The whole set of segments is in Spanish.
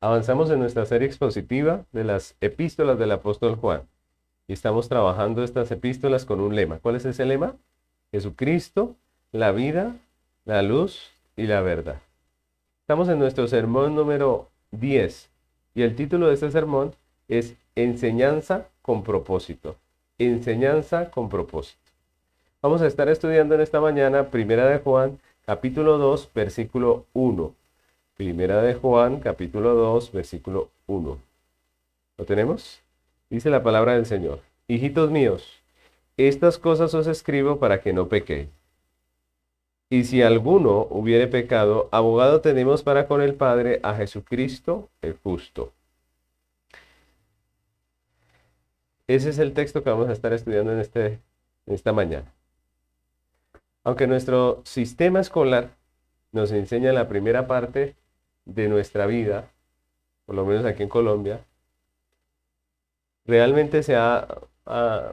Avanzamos en nuestra serie expositiva de las epístolas del apóstol Juan. Y estamos trabajando estas epístolas con un lema. ¿Cuál es ese lema? Jesucristo, la vida, la luz y la verdad. Estamos en nuestro sermón número 10 y el título de este sermón es Enseñanza con propósito. Enseñanza con propósito. Vamos a estar estudiando en esta mañana Primera de Juan, capítulo 2, versículo 1. Primera de Juan, capítulo 2, versículo 1. ¿Lo tenemos? Dice la palabra del Señor. Hijitos míos, estas cosas os escribo para que no pequéis. Y si alguno hubiere pecado, abogado tenemos para con el Padre a Jesucristo el justo. Ese es el texto que vamos a estar estudiando en, este, en esta mañana. Aunque nuestro sistema escolar nos enseña la primera parte de nuestra vida, por lo menos aquí en Colombia, realmente se ha,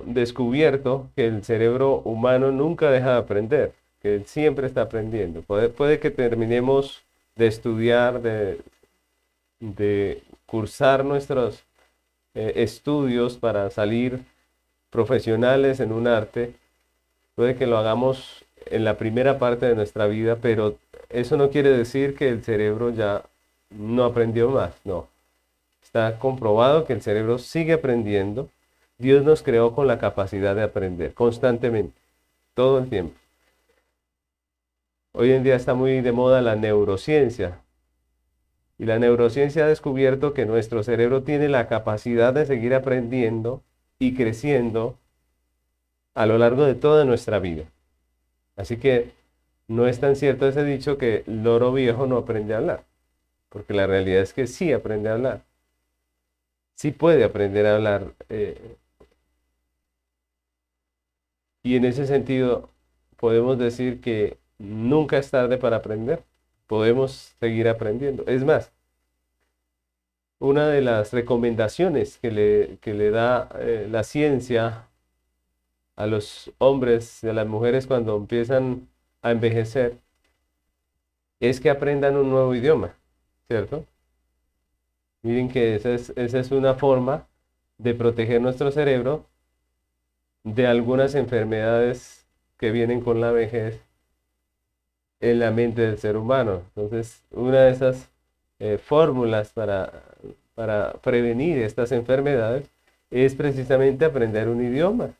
descubierto que el cerebro humano nunca deja de aprender, que siempre está aprendiendo. Puede, que terminemos de estudiar, de, de cursar nuestros eh, estudios para salir profesionales en un arte, puede que lo hagamos en la primera parte de nuestra vida, pero eso no quiere decir que el cerebro ya no aprendió más, no. Está comprobado que el cerebro sigue aprendiendo. Dios nos creó con la capacidad de aprender constantemente, todo el tiempo. Hoy en día está muy de moda la neurociencia. Y la neurociencia ha descubierto que nuestro cerebro tiene la capacidad de seguir aprendiendo y creciendo a lo largo de toda nuestra vida. Así que no es tan cierto ese dicho que el loro viejo no aprende a hablar, porque la realidad es que sí aprende a hablar. Sí puede aprender a hablar. Eh, y en ese sentido podemos decir que nunca es tarde para aprender. Podemos seguir aprendiendo. Es más, una de las recomendaciones que le, le da eh, la ciencia a los hombres y a las mujeres cuando empiezan a envejecer es que aprendan un nuevo idioma, ¿cierto? Miren que esa es, esa es una forma de proteger nuestro cerebro de algunas enfermedades que vienen con la vejez en la mente del ser humano. Entonces, una de esas eh, fórmulas para, para prevenir estas enfermedades es precisamente aprender un idioma.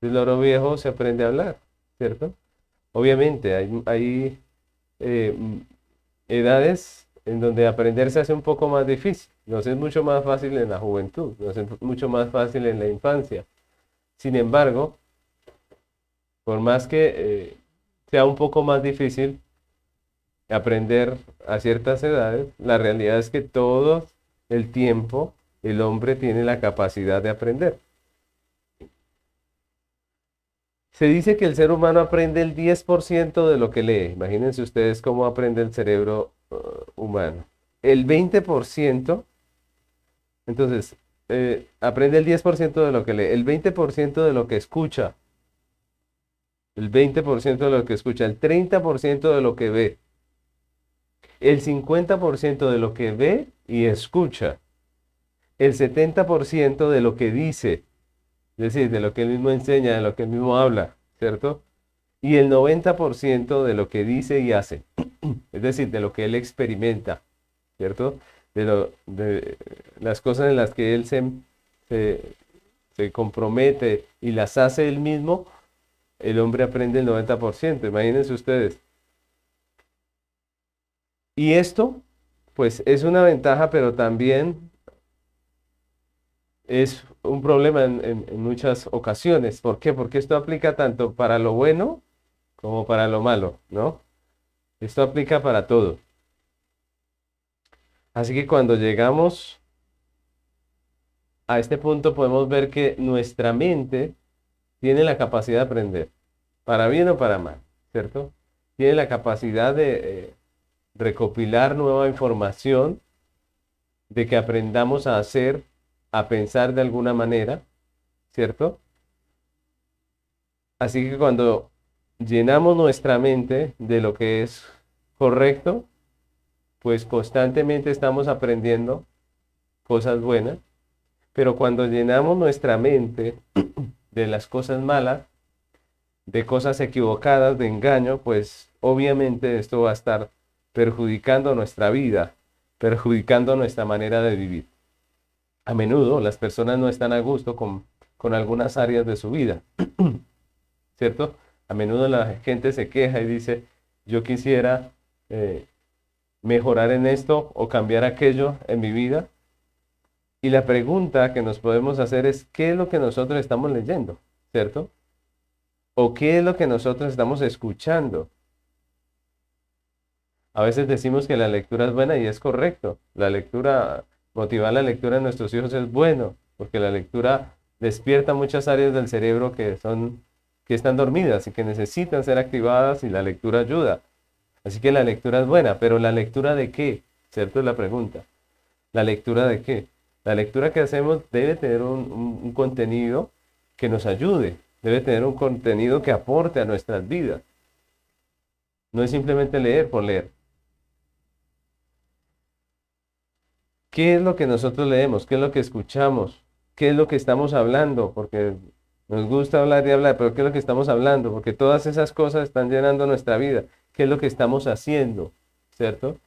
El oro viejo se aprende a hablar, ¿cierto? Obviamente hay, eh, edades en donde aprender se hace un poco más difícil. Nos es mucho más fácil en la juventud, nos es mucho más fácil en la infancia. Sin embargo, por más que eh, sea un poco más difícil aprender a ciertas edades, la realidad es que todo el tiempo el hombre tiene la capacidad de aprender. Se dice que el ser humano aprende el 10% de lo que lee. Imagínense ustedes cómo aprende el cerebro uh, humano. El 20%, entonces, eh, aprende el 10% de lo que lee, el 20% de lo que escucha, el 20% de lo que escucha, el 30% de lo que ve, el 50% de lo que ve y escucha, el 70% de lo que dice, es decir, de lo que él mismo enseña, de lo que él mismo habla, ¿cierto? Y el 90% de lo que dice y hace, es decir, de lo que él experimenta, ¿cierto? De, lo, de las cosas en las que él se, se, compromete y las hace él mismo, el hombre aprende el 90%, imagínense ustedes. Y esto, pues es una ventaja, pero también es un problema en, muchas ocasiones. ¿Por qué? Porque esto aplica tanto para lo bueno como para lo malo, ¿no? Esto aplica para todo. Así que cuando llegamos a este punto podemos ver que nuestra mente tiene la capacidad de aprender, para bien o para mal, ¿cierto? Tiene la capacidad de eh, recopilar nueva información, de que aprendamos a hacer a pensar de alguna manera, ¿cierto? Así que cuando llenamos nuestra mente de lo que es correcto, pues constantemente estamos aprendiendo cosas buenas, pero cuando llenamos nuestra mente de las cosas malas, de cosas equivocadas, de engaño, pues obviamente esto va a estar perjudicando nuestra vida, perjudicando nuestra manera de vivir. A menudo las personas no están a gusto con, con algunas áreas de su vida, ¿cierto? A menudo la gente se queja y dice, yo quisiera eh, mejorar en esto o cambiar aquello en mi vida. Y la pregunta que nos podemos hacer es, ¿qué es lo que nosotros estamos leyendo? ¿Cierto? ¿O qué es lo que nosotros estamos escuchando? A veces decimos que la lectura es buena y es correcto. La lectura, motivar la lectura de nuestros hijos es bueno, porque la lectura despierta muchas áreas del cerebro que son que están dormidas y que necesitan ser activadas y la lectura ayuda. Así que la lectura es buena, pero la lectura de qué? ¿Cierto es la pregunta? ¿La lectura de qué? La lectura que hacemos debe tener un, contenido que nos ayude, debe tener un contenido que aporte a nuestras vidas. No es simplemente leer por leer. ¿Qué es lo que nosotros leemos? ¿Qué es lo que escuchamos? ¿Qué es lo que estamos hablando? Porque nos gusta hablar y hablar, pero ¿qué es lo que estamos hablando? Porque todas esas cosas están llenando nuestra vida. ¿Qué es lo que estamos haciendo? ¿Cierto?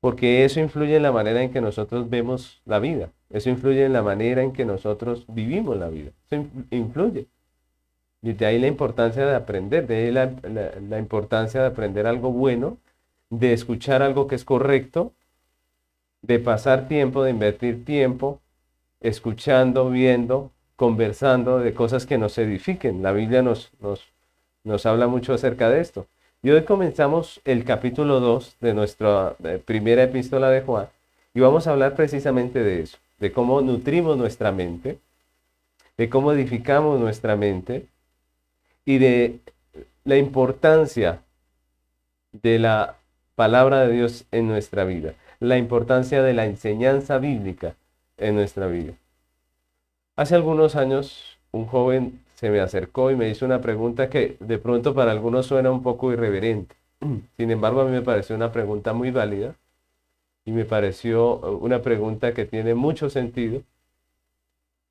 Porque eso influye en la manera en que nosotros vemos la vida. Eso influye en la manera en que nosotros vivimos la vida. Eso influye. Y de ahí la importancia de aprender, de ahí la, la importancia de aprender algo bueno, de escuchar algo que es correcto, de pasar tiempo, de invertir tiempo escuchando, viendo, conversando de cosas que nos edifiquen. La Biblia nos, nos, nos habla mucho acerca de esto. Y hoy comenzamos el capítulo 2 de nuestra primera epístola de Juan y vamos a hablar precisamente de eso, de cómo nutrimos nuestra mente, de cómo edificamos nuestra mente y de la importancia de la palabra de Dios en nuestra vida, la importancia de la enseñanza bíblica en nuestra vida. Hace algunos años un joven se me acercó y me hizo una pregunta que de pronto para algunos suena un poco irreverente. Sin embargo, a mí me pareció una pregunta muy válida y me pareció una pregunta que tiene mucho sentido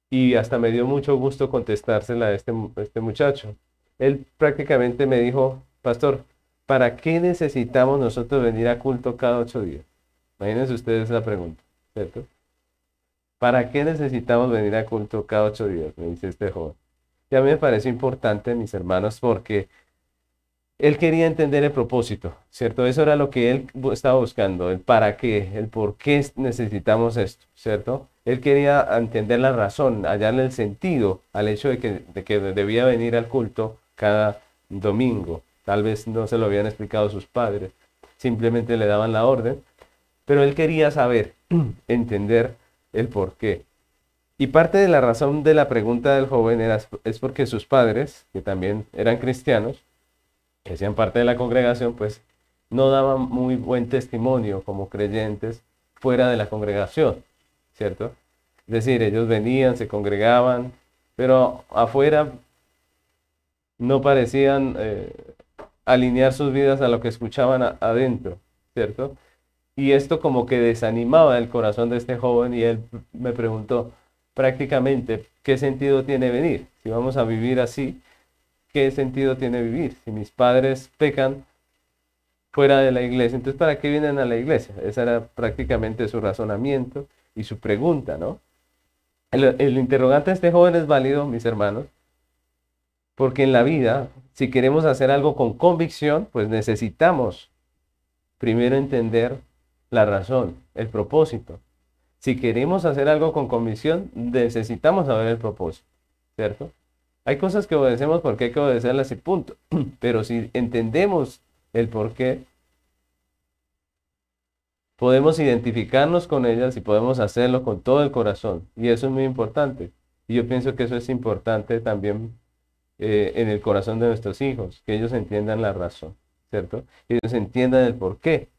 y hasta me dio mucho gusto contestársela a este, este muchacho. Él prácticamente me dijo, pastor, ¿para qué necesitamos nosotros venir a culto cada ocho días? Imagínense ustedes la pregunta, ¿cierto? ¿Para qué necesitamos venir a culto cada ocho días? Me dice este joven. Y a mí me parece importante, mis hermanos, porque él quería entender el propósito, ¿cierto? Eso era lo que él estaba buscando, el para qué, el por qué necesitamos esto, ¿cierto? Él quería entender la razón, hallarle el sentido al hecho de que, de que debía venir al culto cada domingo. Tal vez no se lo habían explicado sus padres, simplemente le daban la orden, pero él quería saber, entender el por qué. Y parte de la razón de la pregunta del joven era, es porque sus padres, que también eran cristianos, que hacían parte de la congregación, pues no daban muy buen testimonio como creyentes fuera de la congregación, ¿cierto? Es decir, ellos venían, se congregaban, pero afuera no parecían eh, alinear sus vidas a lo que escuchaban adentro, ¿cierto? Y esto como que desanimaba el corazón de este joven y él me preguntó prácticamente, ¿qué sentido tiene venir? Si vamos a vivir así, ¿qué sentido tiene vivir? Si mis padres pecan fuera de la iglesia, entonces ¿para qué vienen a la iglesia? Ese era prácticamente su razonamiento y su pregunta, ¿no? El, el interrogante de este joven es válido, mis hermanos, porque en la vida, si queremos hacer algo con convicción, pues necesitamos primero entender la razón, el propósito. Si queremos hacer algo con convicción, necesitamos saber el propósito, ¿cierto? Hay cosas que obedecemos porque hay que obedecerlas y punto. Pero si entendemos el por qué, podemos identificarnos con ellas y podemos hacerlo con todo el corazón. Y eso es muy importante. Y yo pienso que eso es importante también eh, en el corazón de nuestros hijos, que ellos entiendan la razón, ¿cierto? Que ellos entiendan el por qué.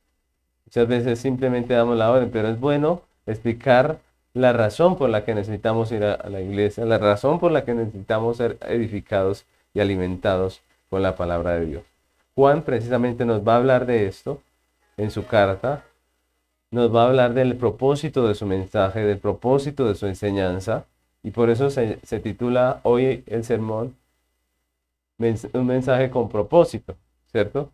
Muchas veces simplemente damos la orden, pero es bueno explicar la razón por la que necesitamos ir a, la iglesia, la razón por la que necesitamos ser edificados y alimentados con la palabra de Dios. Juan precisamente nos va a hablar de esto en su carta, nos va a hablar del propósito de su mensaje, del propósito de su enseñanza, y por eso se, titula hoy el sermón un mensaje con propósito, ¿cierto?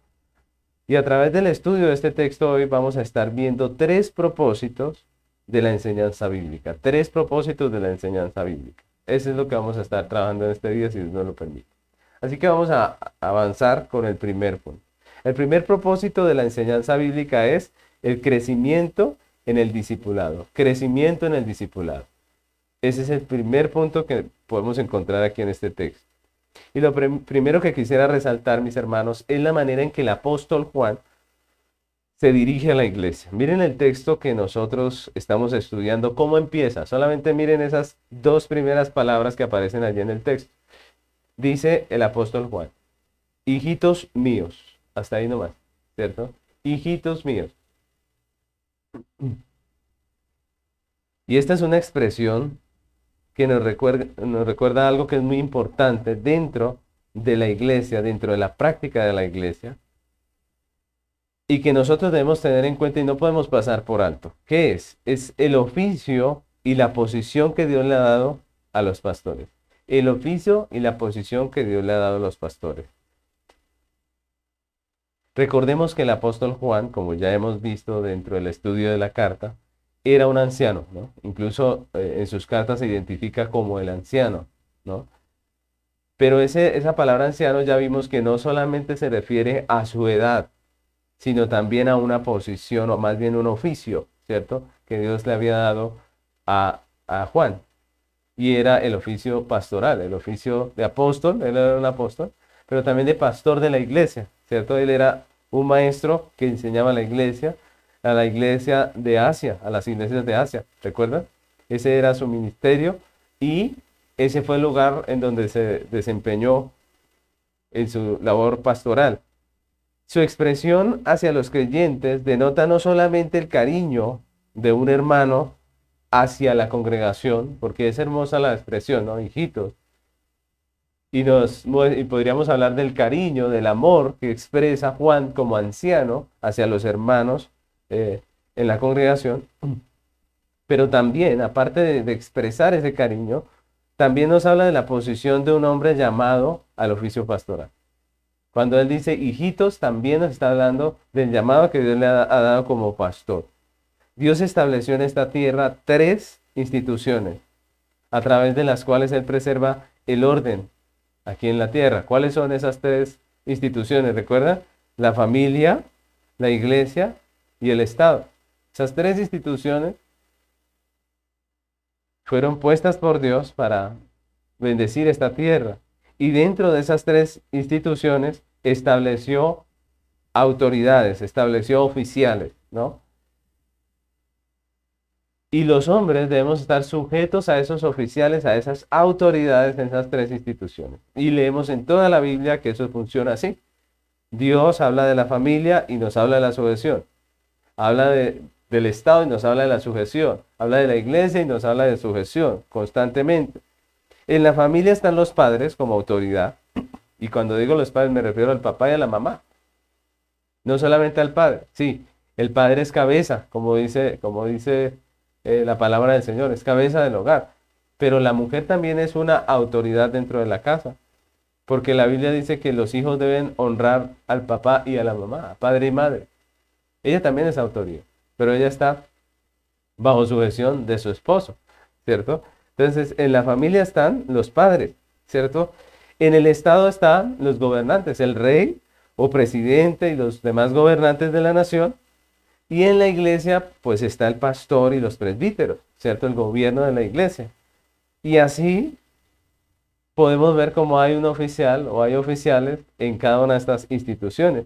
Y a través del estudio de este texto hoy vamos a estar viendo tres propósitos de la enseñanza bíblica, tres propósitos de la enseñanza bíblica. Eso es lo que vamos a estar trabajando en este día, si Dios nos lo permite. Así que vamos a avanzar con el primer punto. El primer propósito de la enseñanza bíblica es el crecimiento en el discipulado. Crecimiento en el discipulado. Ese es el primer punto que podemos encontrar aquí en este texto. Y lo primero que quisiera resaltar, mis hermanos, es la manera en que el apóstol Juan se dirige a la iglesia. Miren el texto que nosotros estamos estudiando, cómo empieza. Solamente miren esas dos primeras palabras que aparecen allí en el texto. Dice el apóstol Juan, hijitos míos, hasta ahí nomás, ¿cierto? Hijitos míos. Y esta es una expresión que nos recuerda, algo que es muy importante dentro de la iglesia, dentro de la práctica de la iglesia, y que nosotros debemos tener en cuenta y no podemos pasar por alto. ¿Qué es? Es el oficio y la posición que Dios le ha dado a los pastores. El oficio y la posición que Dios le ha dado a los pastores. Recordemos que el apóstol Juan, como ya hemos visto dentro del estudio de la carta, era un anciano, ¿no? Incluso eh, en sus cartas se identifica como el anciano, ¿no? Pero ese, esa palabra anciano ya vimos que no solamente se refiere a su edad, sino también a una posición o más bien un oficio, ¿cierto? Que Dios le había dado a, a Juan. Y era el oficio pastoral, el oficio de apóstol, él era un apóstol, pero también de pastor de la iglesia, ¿cierto? Él era un maestro que enseñaba a la iglesia, a la iglesia de Asia, a las iglesias de Asia, ¿recuerdan? Ese era su ministerio y ese fue el lugar en donde se desempeñó en su labor pastoral. Su expresión hacia los creyentes denota no solamente el cariño de un hermano hacia la congregación, porque es hermosa la expresión, ¿no? Hijitos. Y, nos, y podríamos hablar del cariño, del amor que expresa Juan como anciano hacia los hermanos eh, en la congregación. Pero también, aparte de expresar ese cariño, también nos habla de la posición de un hombre llamado al oficio pastoral. Cuando él dice hijitos, también nos está hablando del llamado que Dios le ha, dado como pastor. Dios estableció en esta tierra tres instituciones a través de las cuales Él preserva el orden aquí en la tierra. ¿Cuáles son esas tres instituciones? ¿Recuerda? La familia, la iglesia y el Estado. Esas tres instituciones fueron puestas por Dios para bendecir esta tierra. Y dentro de esas tres instituciones estableció autoridades, estableció oficiales, ¿no? Y los hombres debemos estar sujetos a esos oficiales, a esas autoridades en esas tres instituciones. Y leemos en toda la Biblia que eso funciona así. Dios habla de la familia y nos habla de la sujeción. Habla del Estado y nos habla de la sujeción. Habla de la iglesia y nos habla de sujeción constantemente. En la familia están los padres como autoridad. Y cuando digo los padres me refiero al papá y a la mamá. No solamente al padre. Sí, el padre es cabeza, como dice, como dice eh, la palabra del Señor, es cabeza del hogar. Pero la mujer también es una autoridad dentro de la casa. Porque la Biblia dice que los hijos deben honrar al papá y a la mamá, padre y madre. Ella también es autoridad, pero ella está bajo sujeción de su esposo, ¿cierto? Entonces, en la familia están los padres, ¿cierto? En el Estado están los gobernantes, el rey o presidente y los demás gobernantes de la nación. Y en la iglesia, pues está el pastor y los presbíteros, ¿cierto? El gobierno de la iglesia. Y así podemos ver cómo hay un oficial o hay oficiales en cada una de estas instituciones.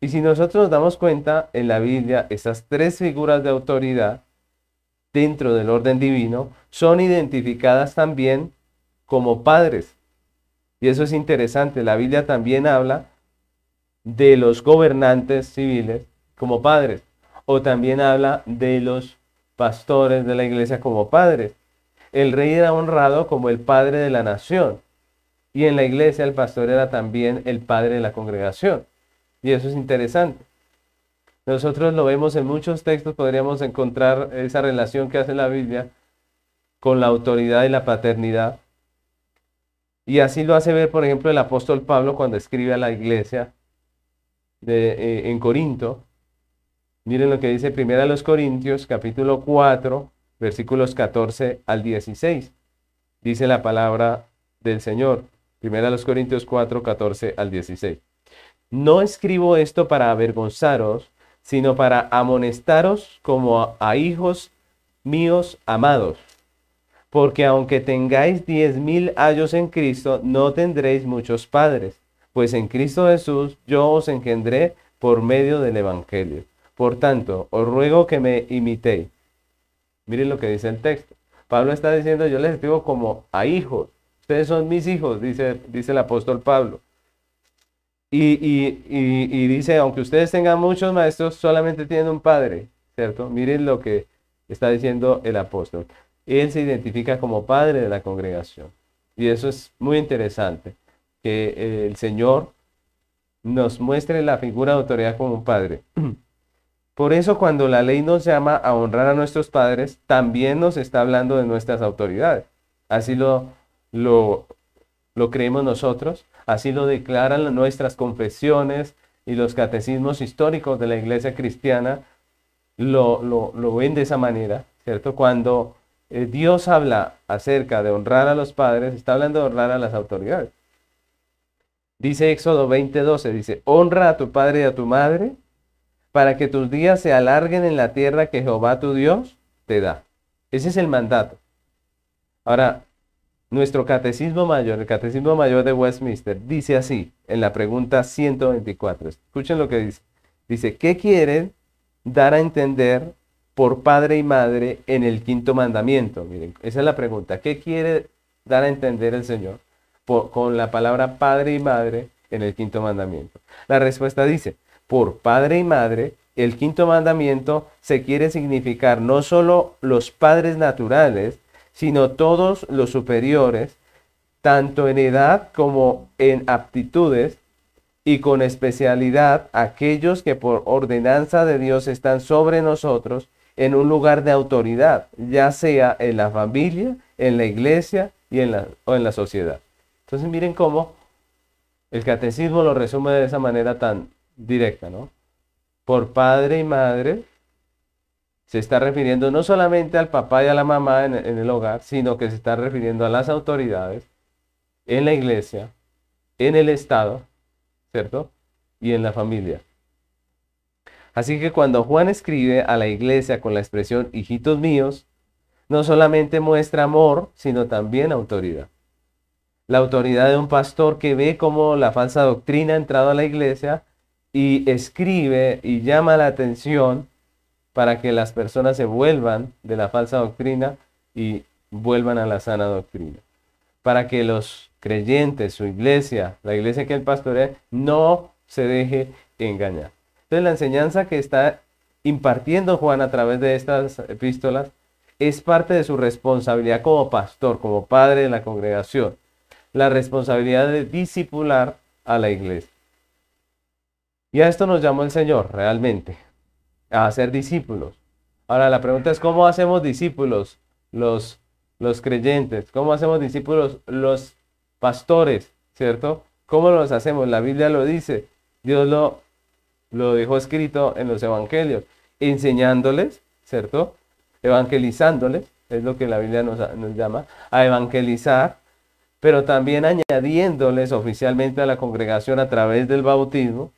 Y si nosotros nos damos cuenta, en la Biblia, esas tres figuras de autoridad dentro del orden divino son identificadas también como padres. Y eso es interesante. La Biblia también habla de los gobernantes civiles como padres. O también habla de los pastores de la iglesia como padres. El rey era honrado como el padre de la nación. Y en la iglesia el pastor era también el padre de la congregación. Y eso es interesante. Nosotros lo vemos en muchos textos, podríamos encontrar esa relación que hace la Biblia con la autoridad y la paternidad. Y así lo hace ver, por ejemplo, el apóstol Pablo cuando escribe a la iglesia eh, en Corinto. Miren lo que dice primero a los Corintios, capítulo 4, versículos 14 al 16. Dice la palabra del Señor. Primera a los Corintios 4, 14 al 16. No escribo esto para avergonzaros, sino para amonestaros como a hijos míos amados. Porque aunque tengáis diez mil años en Cristo, no tendréis muchos padres, pues en Cristo Jesús yo os engendré por medio del Evangelio. Por tanto, os ruego que me imitéis. Miren lo que dice el texto. Pablo está diciendo, yo les escribo como a hijos. Ustedes son mis hijos, dice, dice el apóstol Pablo. Y, dice, aunque ustedes tengan muchos maestros, solamente tienen un padre, ¿cierto? Miren lo que está diciendo el apóstol. Él se identifica como padre de la congregación. Y eso es muy interesante, que el Señor nos muestre la figura de autoridad como un padre. Por eso cuando la ley nos llama a honrar a nuestros padres, también nos está hablando de nuestras autoridades. Así lo, lo, lo creemos nosotros, así lo declaran nuestras confesiones y los catecismos históricos de la iglesia cristiana, lo, lo, ven de esa manera, ¿cierto? Cuando eh, Dios habla acerca de honrar a los padres, está hablando de honrar a las autoridades. Dice Éxodo 20:12, dice, honra a tu padre y a tu madre para que tus días se alarguen en la tierra que Jehová tu Dios te da. Ese es el mandato. Ahora, nuestro catecismo mayor, el catecismo mayor de Westminster, dice así en la pregunta 124. Escuchen lo que dice. Dice, ¿qué quieren dar a entender por padre y madre en el quinto mandamiento? Miren, esa es la pregunta. ¿Qué quiere dar a entender el Señor con la palabra padre y madre en el quinto mandamiento? La respuesta dice, por padre y madre, el quinto mandamiento se quiere significar no solo los padres naturales, sino todos los superiores, tanto en edad como en aptitudes, y con especialidad aquellos que por ordenanza de Dios están sobre nosotros en un lugar de autoridad, ya sea en la familia, en la iglesia y en la, o en la sociedad. Entonces miren cómo el catecismo lo resume de esa manera tan directa, ¿no? Por padre y madre se está refiriendo no solamente al papá y a la mamá en, el hogar, sino que se está refiriendo a las autoridades en la iglesia, en el Estado, ¿cierto? Y en la familia. Así que cuando Juan escribe a la iglesia con la expresión hijitos míos, no solamente muestra amor, sino también autoridad. La autoridad de un pastor que ve cómo la falsa doctrina ha entrado a la iglesia y escribe y llama la atención para que las personas se vuelvan de la falsa doctrina y vuelvan a la sana doctrina. Para que los creyentes, su iglesia, la iglesia que él pastorea, no se deje engañar. Entonces la enseñanza que está impartiendo Juan a través de estas epístolas es parte de su responsabilidad como pastor, como padre de la congregación. La responsabilidad de discipular a la iglesia. Y a esto nos llamó el Señor realmente a hacer discípulos. Ahora la pregunta es, ¿cómo hacemos discípulos los, los creyentes? ¿Cómo hacemos discípulos los pastores? ¿Cierto? ¿Cómo los hacemos? La Biblia lo dice. Dios lo, lo dejó escrito en los evangelios, enseñándoles, ¿cierto? Evangelizándoles, es lo que la Biblia nos, nos llama, a evangelizar, pero también añadiéndoles oficialmente a la congregación a través del bautismo,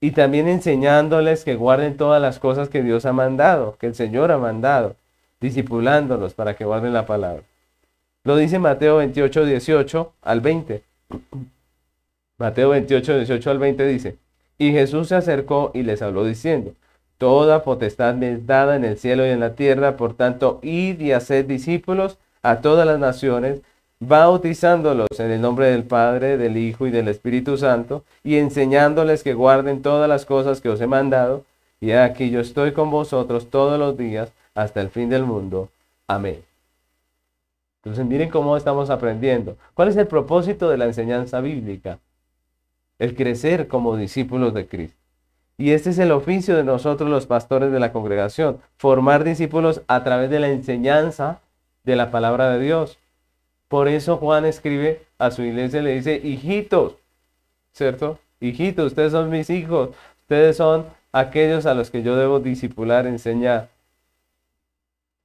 y también enseñándoles que guarden todas las cosas que Dios ha mandado, que el Señor ha mandado, discipulándolos para que guarden la palabra. Lo dice Mateo 28, 18 al 20. Mateo 28, 18 al 20 dice, y Jesús se acercó y les habló diciendo, Toda potestad me es dada en el cielo y en la tierra, por tanto, id y haced discípulos a todas las naciones, bautizándolos en el nombre del Padre, del Hijo y del Espíritu Santo, y enseñándoles que guarden todas las cosas que os he mandado, y aquí yo estoy con vosotros todos los días hasta el fin del mundo. Amén. Entonces miren cómo estamos aprendiendo. ¿Cuál es el propósito de la enseñanza bíblica? El crecer como discípulos de Cristo. Y este es el oficio de nosotros los pastores de la congregación, formar discípulos a través de la enseñanza de la palabra de Dios. Por eso Juan escribe a su iglesia y le dice, hijitos, ¿cierto? Hijitos, ustedes son mis hijos, ustedes son aquellos a los que yo debo discipular, enseñar.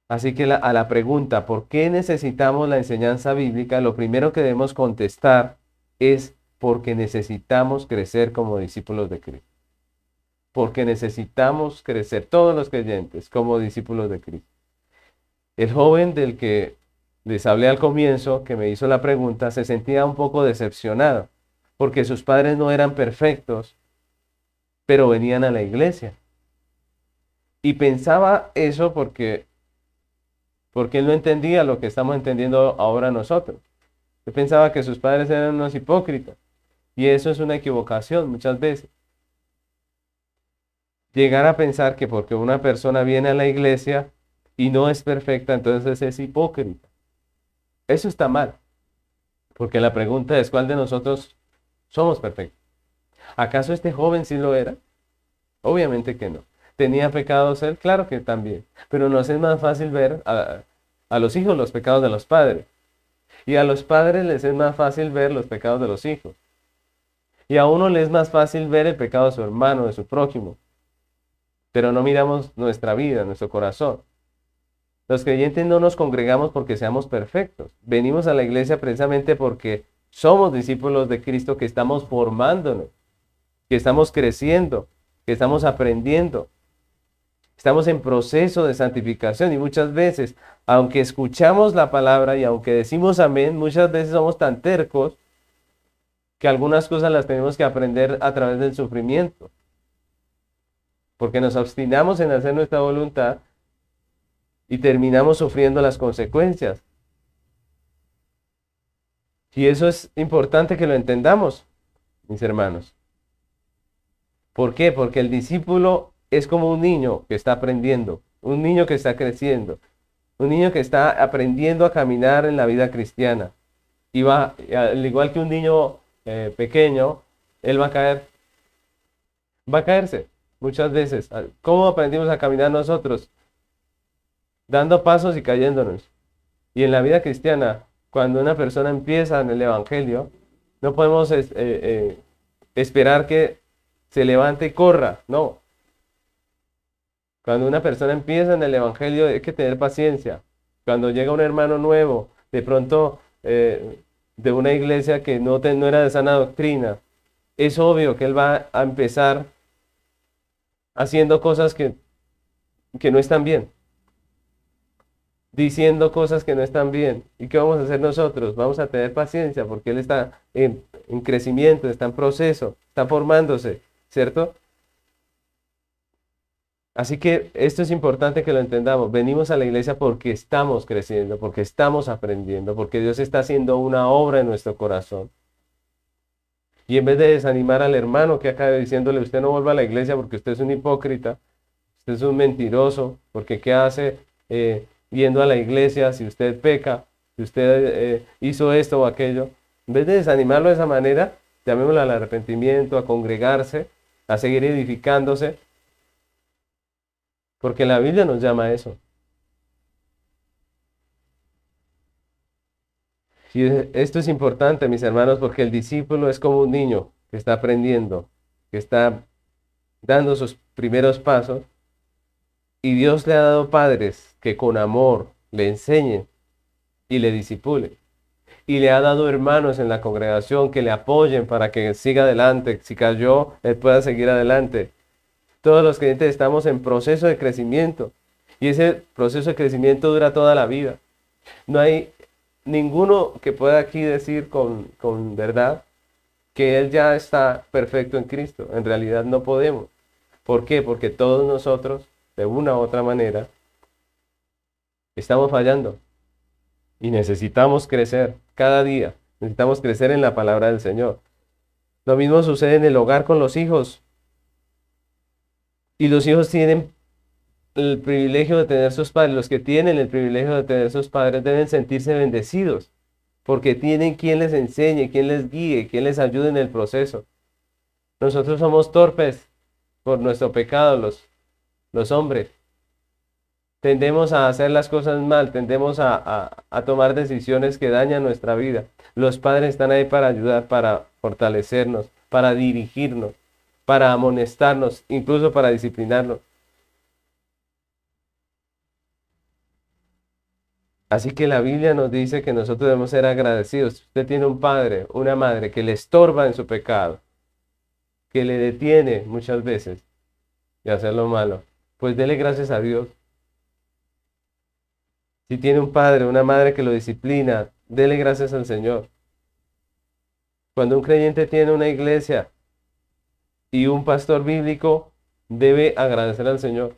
Así que a la pregunta, ¿por qué necesitamos la enseñanza bíblica? Lo primero que debemos contestar es porque necesitamos crecer como discípulos de Cristo. Porque necesitamos crecer todos los creyentes como discípulos de Cristo. El joven del que les hablé al comienzo, que me hizo la pregunta, se sentía un poco decepcionado, porque sus padres no eran perfectos, pero venían a la iglesia. Y pensaba eso porque, porque él no entendía lo que estamos entendiendo ahora nosotros. Él pensaba que sus padres eran unos hipócritas. Y eso es una equivocación muchas veces. Llegar a pensar que porque una persona viene a la iglesia y no es perfecta, entonces es hipócrita. Eso está mal. Porque la pregunta es, ¿cuál de nosotros somos perfectos? ¿Acaso este joven sí lo era? Obviamente que no. ¿Tenía pecados él? Claro que también. Pero nos es más fácil ver a, a los hijos los pecados de los padres. Y a los padres les es más fácil ver los pecados de los hijos. Y a uno le es más fácil ver el pecado de su hermano, de su prójimo. Pero no miramos nuestra vida, nuestro corazón. Los creyentes no nos congregamos porque seamos perfectos. Venimos a la iglesia precisamente porque somos discípulos de Cristo que estamos formándonos, que estamos creciendo, que estamos aprendiendo. Estamos en proceso de santificación y muchas veces, aunque escuchamos la palabra y aunque decimos amén, muchas veces somos tan tercos que algunas cosas las tenemos que aprender a través del sufrimiento. Porque nos obstinamos en hacer nuestra voluntad y terminamos sufriendo las consecuencias. Y eso es importante que lo entendamos, mis hermanos. ¿Por qué? Porque el discípulo es como un niño que está aprendiendo, un niño que está creciendo, un niño que está aprendiendo a caminar en la vida cristiana. Y va, al igual que un niño eh, pequeño, él va a caer. Va a caerse muchas veces. ¿Cómo aprendimos a caminar nosotros? Dando pasos y cayéndonos. Y en la vida cristiana, cuando una persona empieza en el Evangelio, no podemos eh, eh, esperar que se levante y corra, no. Cuando una persona empieza en el Evangelio hay que tener paciencia. Cuando llega un hermano nuevo, de pronto eh, de una iglesia que no, era de sana doctrina, es obvio que él va a empezar haciendo cosas que, que no están bien diciendo cosas que no están bien. ¿Y qué vamos a hacer nosotros? Vamos a tener paciencia porque Él está en, crecimiento, está en proceso, está formándose, ¿cierto? Así que esto es importante que lo entendamos. Venimos a la iglesia porque estamos creciendo, porque estamos aprendiendo, porque Dios está haciendo una obra en nuestro corazón. Y en vez de desanimar al hermano que acaba diciéndole, usted no vuelva a la iglesia porque usted es un hipócrita, usted es un mentiroso, porque ¿qué hace? Eh, viendo a la iglesia, si usted peca, si usted eh, hizo esto o aquello, en vez de desanimarlo de esa manera, llamémoslo al arrepentimiento, a congregarse, a seguir edificándose, porque la Biblia nos llama a eso. Y esto es importante, mis hermanos, porque el discípulo es como un niño que está aprendiendo, que está dando sus primeros pasos, y Dios le ha dado padres que con amor le enseñen y le disipulen. Y le ha dado hermanos en la congregación que le apoyen para que siga adelante. Si cayó, él pueda seguir adelante. Todos los creyentes estamos en proceso de crecimiento. Y ese proceso de crecimiento dura toda la vida. No hay ninguno que pueda aquí decir con, con verdad que él ya está perfecto en Cristo. En realidad no podemos. ¿Por qué? Porque todos nosotros, de una u otra manera, Estamos fallando y necesitamos crecer cada día. Necesitamos crecer en la palabra del Señor. Lo mismo sucede en el hogar con los hijos. Y los hijos tienen el privilegio de tener sus padres. Los que tienen el privilegio de tener sus padres deben sentirse bendecidos porque tienen quien les enseñe, quien les guíe, quien les ayude en el proceso. Nosotros somos torpes por nuestro pecado, los, los hombres. Tendemos a hacer las cosas mal, tendemos a, tomar decisiones que dañan nuestra vida. Los padres están ahí para ayudar, para fortalecernos, para dirigirnos, para amonestarnos, incluso para disciplinarnos. Así que la Biblia nos dice que nosotros debemos ser agradecidos. Usted tiene un padre, una madre que le estorba en su pecado, que le detiene muchas veces de hacer lo malo, pues dele gracias a Dios. Si tiene un padre, una madre que lo disciplina, dele gracias al Señor. Cuando un creyente tiene una iglesia y un pastor bíblico, debe agradecer al Señor.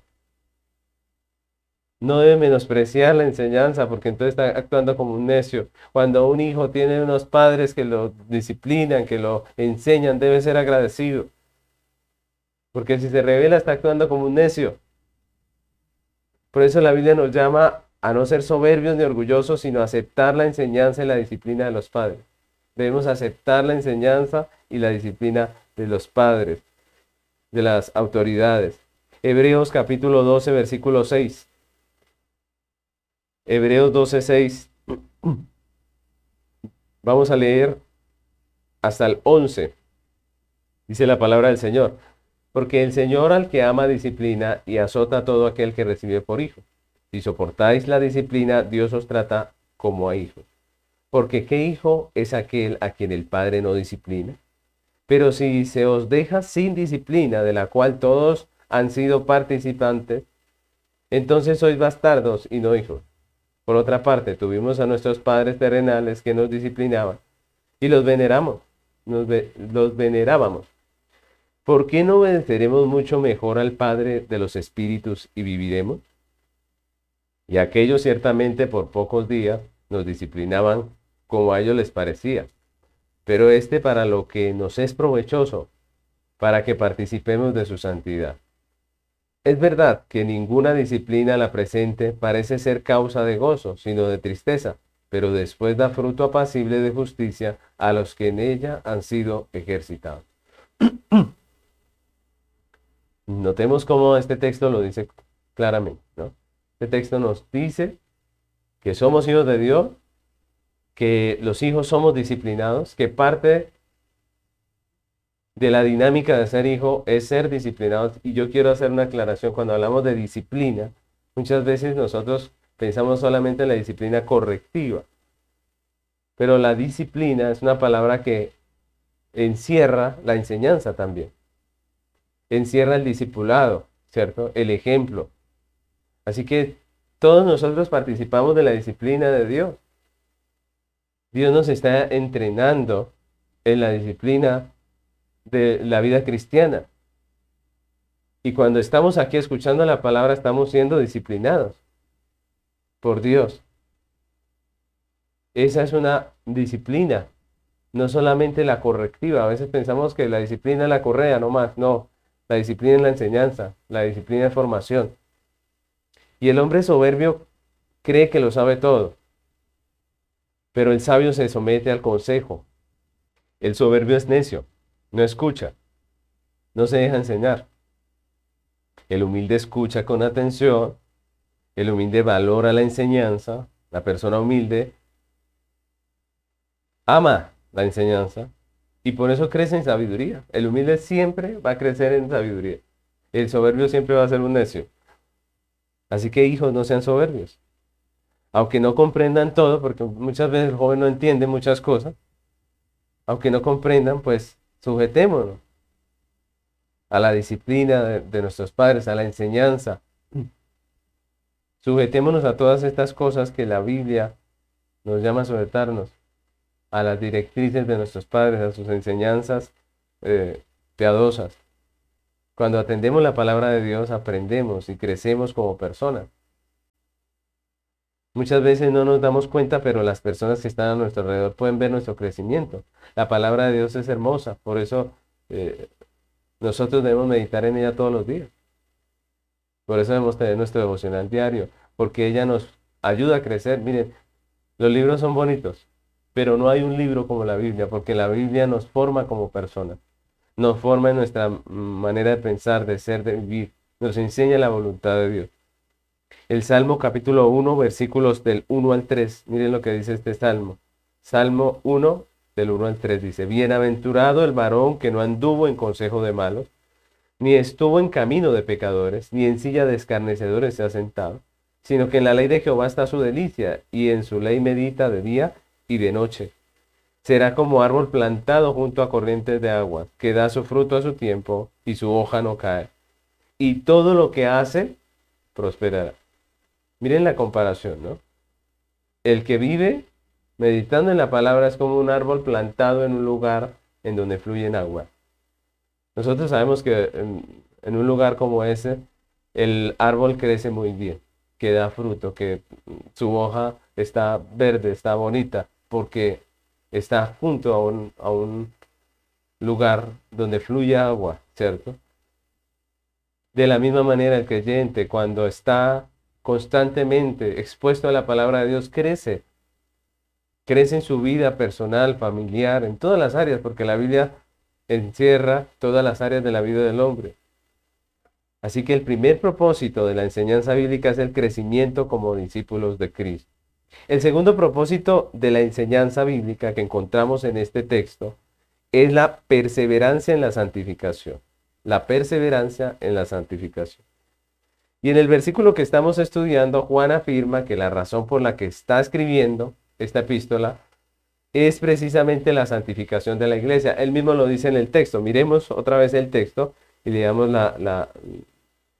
No debe menospreciar la enseñanza porque entonces está actuando como un necio. Cuando un hijo tiene unos padres que lo disciplinan, que lo enseñan, debe ser agradecido. Porque si se revela está actuando como un necio. Por eso la Biblia nos llama a no ser soberbios ni orgullosos, sino a aceptar la enseñanza y la disciplina de los padres. Debemos aceptar la enseñanza y la disciplina de los padres, de las autoridades. Hebreos capítulo 12, versículo 6. Hebreos 12:6. Vamos a leer hasta el 11. Dice la palabra del Señor. Porque el Señor al que ama disciplina y azota a todo aquel que recibe por hijo. Si soportáis la disciplina, Dios os trata como a hijos. Porque ¿qué hijo es aquel a quien el Padre no disciplina? Pero si se os deja sin disciplina, de la cual todos han sido participantes, entonces sois bastardos y no hijos. Por otra parte, tuvimos a nuestros padres terrenales que nos disciplinaban y los veneramos, los venerábamos. ¿Por qué no obedeceremos mucho mejor al Padre de los Espíritus y viviremos? Y aquellos ciertamente por pocos días nos disciplinaban como a ellos les parecía, pero este para lo que nos es provechoso, para que participemos de su santidad. Es verdad que ninguna disciplina la presente parece ser causa de gozo, sino de tristeza, pero después da fruto apacible de justicia a los que en ella han sido ejercitados. Notemos cómo este texto lo dice claramente. Este texto nos dice que somos hijos de Dios, que los hijos somos disciplinados, que parte de la dinámica de ser hijo es ser disciplinados. Y yo quiero hacer una aclaración. Cuando hablamos de disciplina, muchas veces nosotros pensamos solamente en la disciplina correctiva. Pero la disciplina es una palabra que encierra la enseñanza también. Encierra el discipulado, ¿cierto? El ejemplo. Así que todos nosotros participamos de la disciplina de Dios. Dios nos está entrenando en la disciplina de la vida cristiana. Y cuando estamos aquí escuchando la palabra, estamos siendo disciplinados por Dios. Esa es una disciplina, no solamente la correctiva. A veces pensamos que la disciplina es la correa, no más. No, la disciplina es la enseñanza, la disciplina es formación. Y el hombre soberbio cree que lo sabe todo, pero el sabio se somete al consejo. El soberbio es necio no escucha, no se deja enseñar. El humilde escucha con atención, el humilde valora la enseñanza, la persona humilde ama la enseñanza y por eso crece en sabiduría. El humilde siempre va a crecer en sabiduría. El soberbio siempre va a ser un necio. Así que hijos, no sean soberbios. Aunque no comprendan todo, porque muchas veces el joven no entiende muchas cosas, aunque no comprendan, pues Sujetémonos a la disciplina de, nuestros padres, a la enseñanza. Sujetémonos a todas estas cosas que la Biblia nos llama a sujetarnos, a las directrices de nuestros padres, a sus enseñanzas eh, piadosas. Cuando atendemos la palabra de Dios, aprendemos y crecemos como personas. Muchas veces no nos damos cuenta, pero las personas que están a nuestro alrededor pueden ver nuestro crecimiento. La palabra de Dios es hermosa, por eso eh, nosotros debemos meditar en ella todos los días. Por eso debemos tener nuestro devocional diario, porque ella nos ayuda a crecer. Miren, los libros son bonitos, pero no hay un libro como la Biblia, porque la Biblia nos forma como personas. nos forma en nuestra manera de pensar, de ser, de vivir, nos enseña la voluntad de Dios. El Salmo capítulo 1, versículos del 1 al 3, miren lo que dice este Salmo. Salmo 1, del 1 al 3 dice, Bienaventurado el varón que no anduvo en consejo de malos, ni estuvo en camino de pecadores, ni en silla de escarnecedores se ha sentado, sino que en la ley de Jehová está su delicia, y en su ley medita de día y de noche. Será como árbol plantado junto a corrientes de agua, que da su fruto a su tiempo, y su hoja no cae. Y todo lo que hace prosperará. Miren la comparación, ¿no? El que vive meditando en la palabra es como un árbol plantado en un lugar en donde fluye agua. Nosotros sabemos que en, en un lugar como ese, el árbol crece muy bien que da fruto, que su hoja está verde, está bonita, porque está junto a un, a un lugar donde fluye agua, ¿cierto? De la misma manera el creyente cuando está constantemente expuesto a la palabra de Dios crece, crece en su vida personal, familiar, en todas las áreas, porque la Biblia encierra todas las áreas de la vida del hombre. Así que el primer propósito de la enseñanza bíblica es el crecimiento como discípulos de Cristo. El segundo propósito de la enseñanza bíblica que encontramos en este texto es la perseverancia en la santificación. La perseverancia en la santificación. Y en el versículo que estamos estudiando, Juan afirma que la razón por la que está escribiendo esta epístola es precisamente la santificación de la iglesia. Él mismo lo dice en el texto. Miremos otra vez el texto y leamos la, la,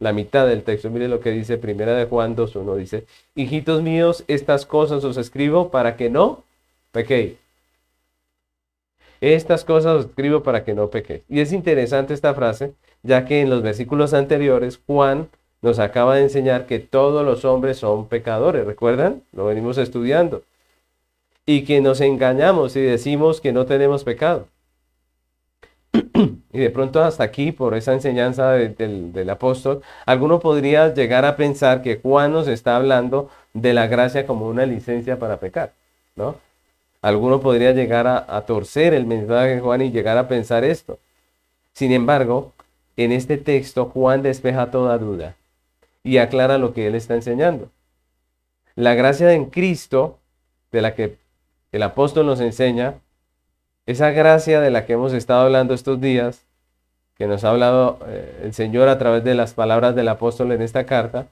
la mitad del texto. Mire lo que dice Primera de Juan 2.1. Dice, hijitos míos, estas cosas os escribo para que no pequéis. Estas cosas os escribo para que no pequéis. Y es interesante esta frase, ya que en los versículos anteriores Juan nos acaba de enseñar que todos los hombres son pecadores. ¿Recuerdan? Lo venimos estudiando. Y que nos engañamos y decimos que no tenemos pecado. Y de pronto hasta aquí, por esa enseñanza del apóstol, alguno podría llegar a pensar que Juan nos está hablando de la gracia como una licencia para pecar, ¿no? Alguno podría llegar a, torcer el mensaje de Juan y llegar a pensar esto. Sin embargo, en este texto Juan despeja toda duda y aclara lo que él está enseñando. La gracia en Cristo, de la que el apóstol nos enseña, esa gracia de la que hemos estado hablando estos días, que nos ha hablado eh, el Señor a través de las palabras del apóstol en esta carta,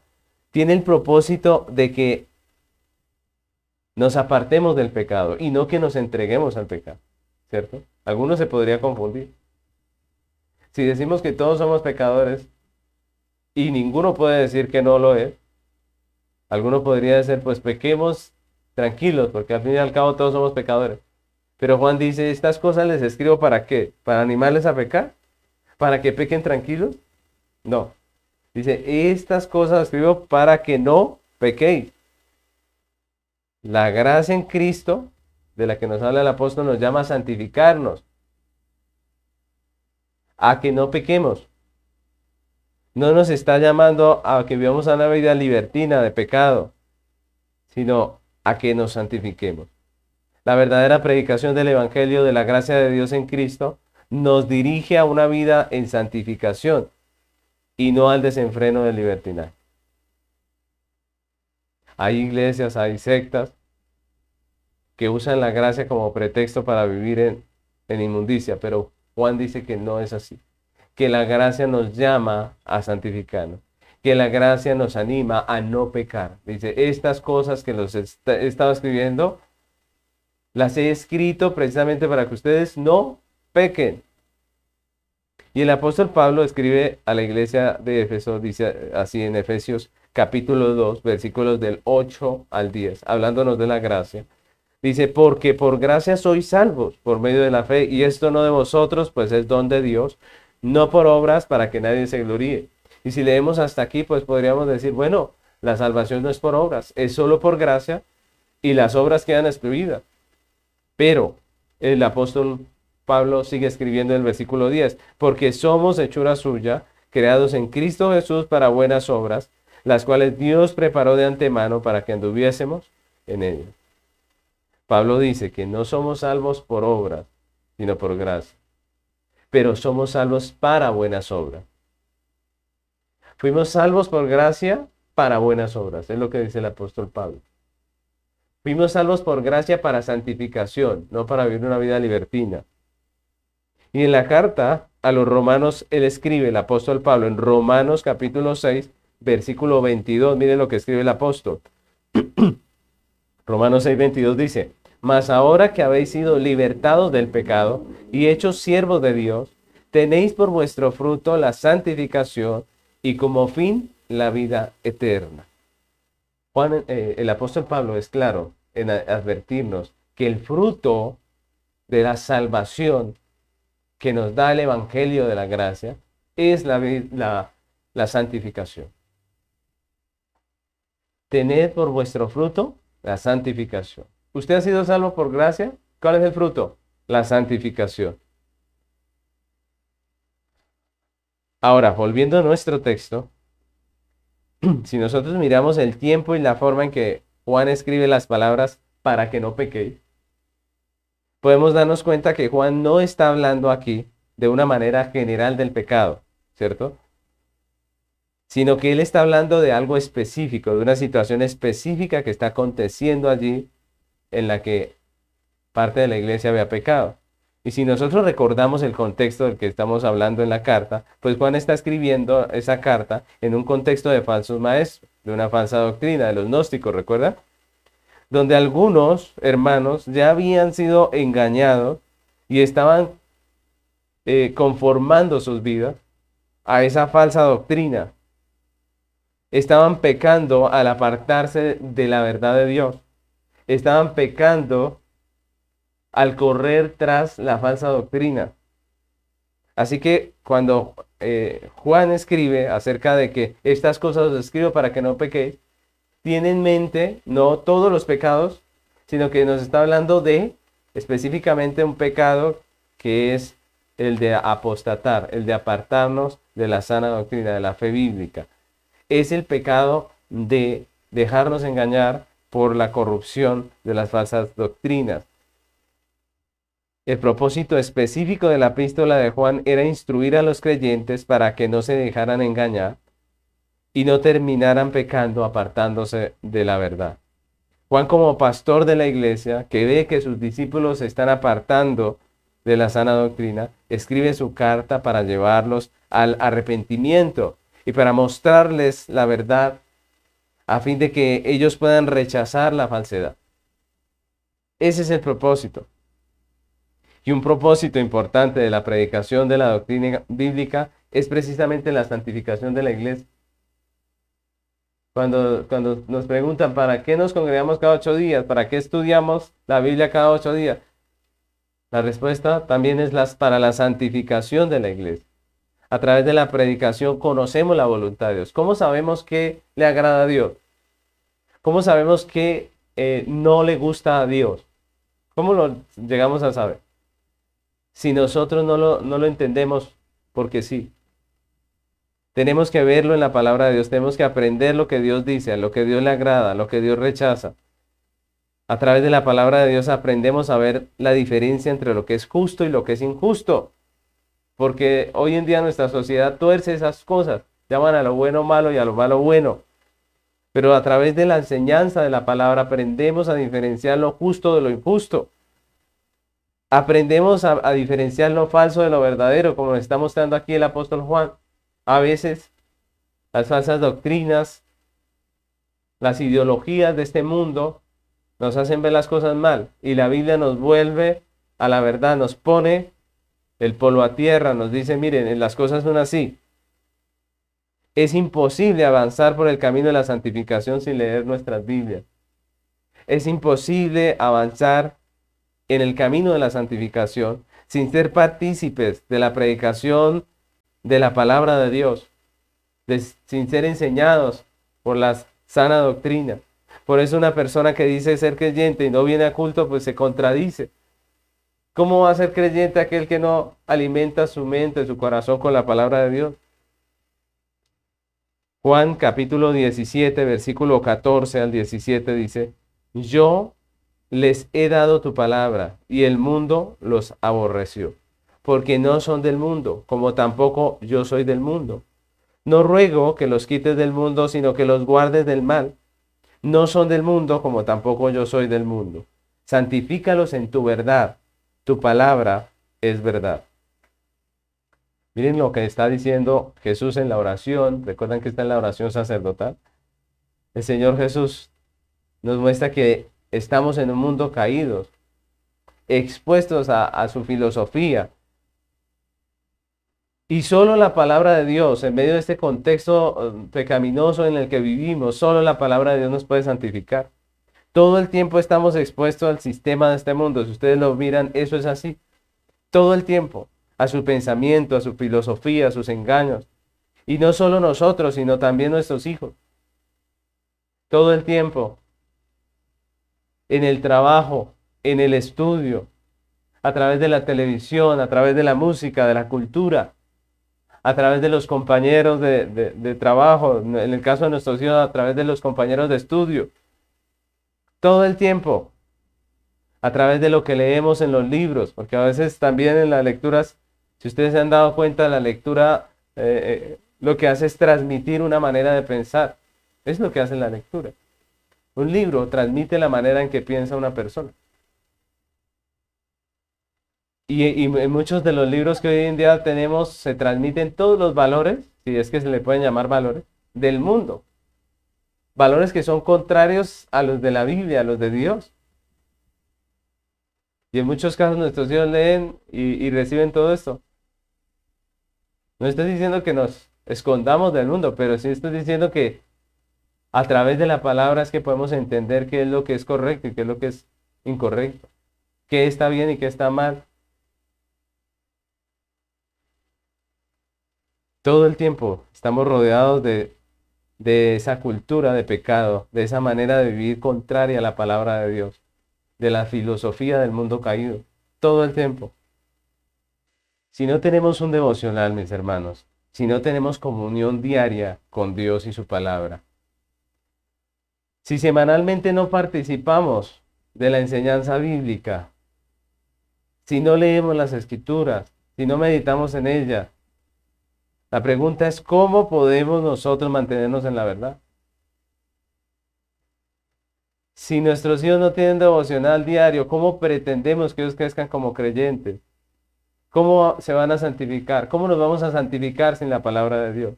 tiene el propósito de que nos apartemos del pecado y no que nos entreguemos al pecado, ¿cierto? Algunos se podría confundir. Si decimos que todos somos pecadores y ninguno puede decir que no lo es, alguno podría decir, pues pequemos tranquilos, porque al fin y al cabo todos somos pecadores. Pero Juan dice, estas cosas les escribo para qué? ¿Para animarles a pecar? ¿Para que pequen tranquilos? No. Dice, estas cosas escribo para que no pequéis. La gracia en Cristo, de la que nos habla el apóstol, nos llama a santificarnos. A que no pequemos. No nos está llamando a que vivamos una vida libertina de pecado, sino a que nos santifiquemos. La verdadera predicación del Evangelio de la gracia de Dios en Cristo nos dirige a una vida en santificación y no al desenfreno del libertinaje. Hay iglesias, hay sectas que usan la gracia como pretexto para vivir en, inmundicia, pero Juan dice que no es así, que la gracia nos llama a santificarnos que la gracia nos anima a no pecar. Dice, estas cosas que los he estado escribiendo las he escrito precisamente para que ustedes no pequen. Y el apóstol Pablo escribe a la iglesia de Éfeso, dice así en Efesios capítulo 2, versículos del 8 al 10, hablándonos de la gracia. Dice, porque por gracia sois salvos por medio de la fe, y esto no de vosotros, pues es don de Dios, no por obras para que nadie se gloríe. Y si leemos hasta aquí, pues podríamos decir, bueno, la salvación no es por obras, es solo por gracia, y las obras quedan excluidas. Pero el apóstol Pablo sigue escribiendo en el versículo 10, porque somos hechura suya, creados en Cristo Jesús para buenas obras, las cuales Dios preparó de antemano para que anduviésemos en ellas. Pablo dice que no somos salvos por obras, sino por gracia. pero somos salvos para buenas obras. Fuimos salvos por gracia para buenas obras, es lo que dice el apóstol Pablo. Fuimos salvos por gracia para santificación, no para vivir una vida libertina. Y en la carta a los romanos, él escribe, el apóstol Pablo, en Romanos capítulo 6, versículo 22, mire lo que escribe el apóstol. Romanos 6, 22 dice, mas ahora que habéis sido libertados del pecado y hechos siervos de Dios, tenéis por vuestro fruto la santificación y como fin la vida eterna. Eh, el apóstol Pablo es claro en advertirnos que el fruto de la salvación que nos da el Evangelio de la Gracia es la, la santificación. Tened por vuestro fruto la santificación. ¿Usted ha sido salvo por gracia? ¿Cuál es el fruto? La santificación. Ahora, volviendo a nuestro texto, si nosotros miramos el tiempo y la forma en que Juan escribe las palabras para que no pequéis, podemos darnos cuenta que Juan no está hablando aquí de una manera general del pecado, ¿cierto? Sino que él está hablando de algo específico, de una situación específica que está aconteciendo allí en la que parte de la iglesia había pecado. Y si nosotros recordamos el contexto del que estamos hablando en la carta, pues Juan está escribiendo esa carta en un contexto de falsos maestros, de una falsa doctrina, de los gnósticos, ¿recuerda? Donde algunos hermanos ya habían sido engañados y estaban eh, conformando sus vidas a esa falsa doctrina. Estaban pecando al apartarse de la verdad de Dios. Estaban pecando al correr tras la falsa doctrina. Así que cuando eh, Juan escribe acerca de que estas cosas os escribo para que no pequéis, tiene en mente no todos los pecados, sino que nos está hablando de específicamente un pecado que es el de apostatar, el de apartarnos de la sana doctrina, de la fe bíblica. Es el pecado de dejarnos engañar por la corrupción de las falsas doctrinas. El propósito específico de la epístola de Juan era instruir a los creyentes para que no se dejaran engañar y no terminaran pecando apartándose de la verdad. Juan como pastor de la iglesia, que ve que sus discípulos se están apartando de la sana doctrina, escribe su carta para llevarlos al arrepentimiento y para mostrarles la verdad a fin de que ellos puedan rechazar la falsedad. Ese es el propósito. Y un propósito importante de la predicación de la doctrina bíblica es precisamente la santificación de la iglesia. Cuando, cuando nos preguntan, ¿para qué nos congregamos cada ocho días? ¿Para qué estudiamos la Biblia cada ocho días? La respuesta también es las, para la santificación de la iglesia. A través de la predicación conocemos la voluntad de Dios. ¿Cómo sabemos qué le agrada a Dios? ¿Cómo sabemos qué eh, no le gusta a Dios? ¿Cómo lo llegamos a saber? Si nosotros no lo, no lo entendemos porque sí. Tenemos que verlo en la palabra de Dios, tenemos que aprender lo que Dios dice, lo que Dios le agrada, lo que Dios rechaza. A través de la palabra de Dios aprendemos a ver la diferencia entre lo que es justo y lo que es injusto. Porque hoy en día nuestra sociedad tuerce esas cosas, llaman a lo bueno malo y a lo malo bueno. Pero a través de la enseñanza de la palabra aprendemos a diferenciar lo justo de lo injusto. Aprendemos a, diferenciar lo falso de lo verdadero, como nos está mostrando aquí el apóstol Juan. A veces las falsas doctrinas, las ideologías de este mundo nos hacen ver las cosas mal y la Biblia nos vuelve a la verdad, nos pone el polvo a tierra, nos dice, miren, las cosas son así. Es imposible avanzar por el camino de la santificación sin leer nuestras Biblias. Es imposible avanzar en el camino de la santificación sin ser partícipes de la predicación de la palabra de Dios, sin ser enseñados por la sana doctrina. Por eso una persona que dice ser creyente y no viene a culto, pues se contradice. ¿Cómo va a ser creyente aquel que no alimenta su mente, su corazón con la palabra de Dios? Juan capítulo 17, versículo 14 al 17 dice, yo les he dado tu palabra y el mundo los aborreció, porque no son del mundo, como tampoco yo soy del mundo. No ruego que los quites del mundo, sino que los guardes del mal. No son del mundo, como tampoco yo soy del mundo. Santifícalos en tu verdad. Tu palabra es verdad. Miren lo que está diciendo Jesús en la oración. ¿Recuerdan que está en la oración sacerdotal? El Señor Jesús nos muestra que estamos en un mundo caídos, expuestos a, a su filosofía, y solo la palabra de Dios, en medio de este contexto eh, pecaminoso en el que vivimos, solo la palabra de Dios nos puede santificar. Todo el tiempo estamos expuestos al sistema de este mundo. Si ustedes lo miran, eso es así. Todo el tiempo, a su pensamiento, a su filosofía, a sus engaños. Y no solo nosotros, sino también nuestros hijos. Todo el tiempo, en el trabajo, en el estudio, a través de la televisión, a través de la música, de la cultura, a través de los compañeros de, trabajo, en el caso de nuestros hijos, a través de los compañeros de estudio. Todo el tiempo, a través de lo que leemos en los libros, porque a veces también en las lecturas, si ustedes se han dado cuenta, la lectura eh, eh, lo que hace es transmitir una manera de pensar. Es lo que hace la lectura. Un libro transmite la manera en que piensa una persona. Y, en muchos de los libros que hoy en día tenemos se transmiten todos los valores, si es que se le pueden llamar valores, del mundo. Valores que son contrarios a los de la Biblia, a los de Dios. Y en muchos casos nuestros hijos leen y, reciben todo esto. No estoy diciendo que nos escondamos del mundo, pero sí estoy diciendo que a través de la palabra es que podemos entender qué es lo que es correcto y qué es lo que es incorrecto, qué está bien y qué está mal. Todo el tiempo estamos rodeados de, esa cultura de pecado, de esa manera de vivir contraria a la palabra de Dios, de la filosofía del mundo caído. Todo el tiempo. Si no tenemos un devocional, mis hermanos, si no tenemos comunión diaria con Dios y su palabra, si semanalmente no participamos de la enseñanza bíblica, si no leemos las escrituras, si no meditamos en ellas, la pregunta es cómo podemos nosotros mantenernos en la verdad. Si nuestros hijos no tienen devocional diario, ¿cómo pretendemos que ellos crezcan como creyentes? ¿Cómo se van a santificar? ¿Cómo nos vamos a santificar sin la palabra de Dios?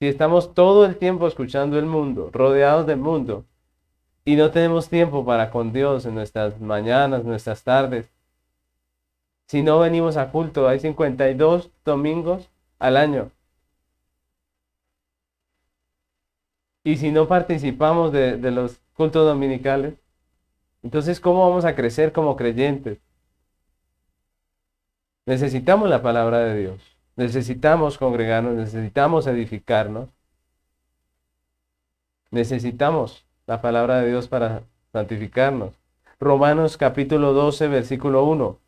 Si estamos todo el tiempo escuchando el mundo, rodeados del mundo, y no tenemos tiempo para con Dios en nuestras mañanas, nuestras tardes, si no venimos a culto, hay 52 domingos al año. Y si no participamos de, los cultos dominicales, entonces ¿cómo vamos a crecer como creyentes? Necesitamos la palabra de Dios. Necesitamos congregarnos, necesitamos edificarnos. Necesitamos la palabra de Dios para santificarnos. Romanos capítulo 12, versículo 1.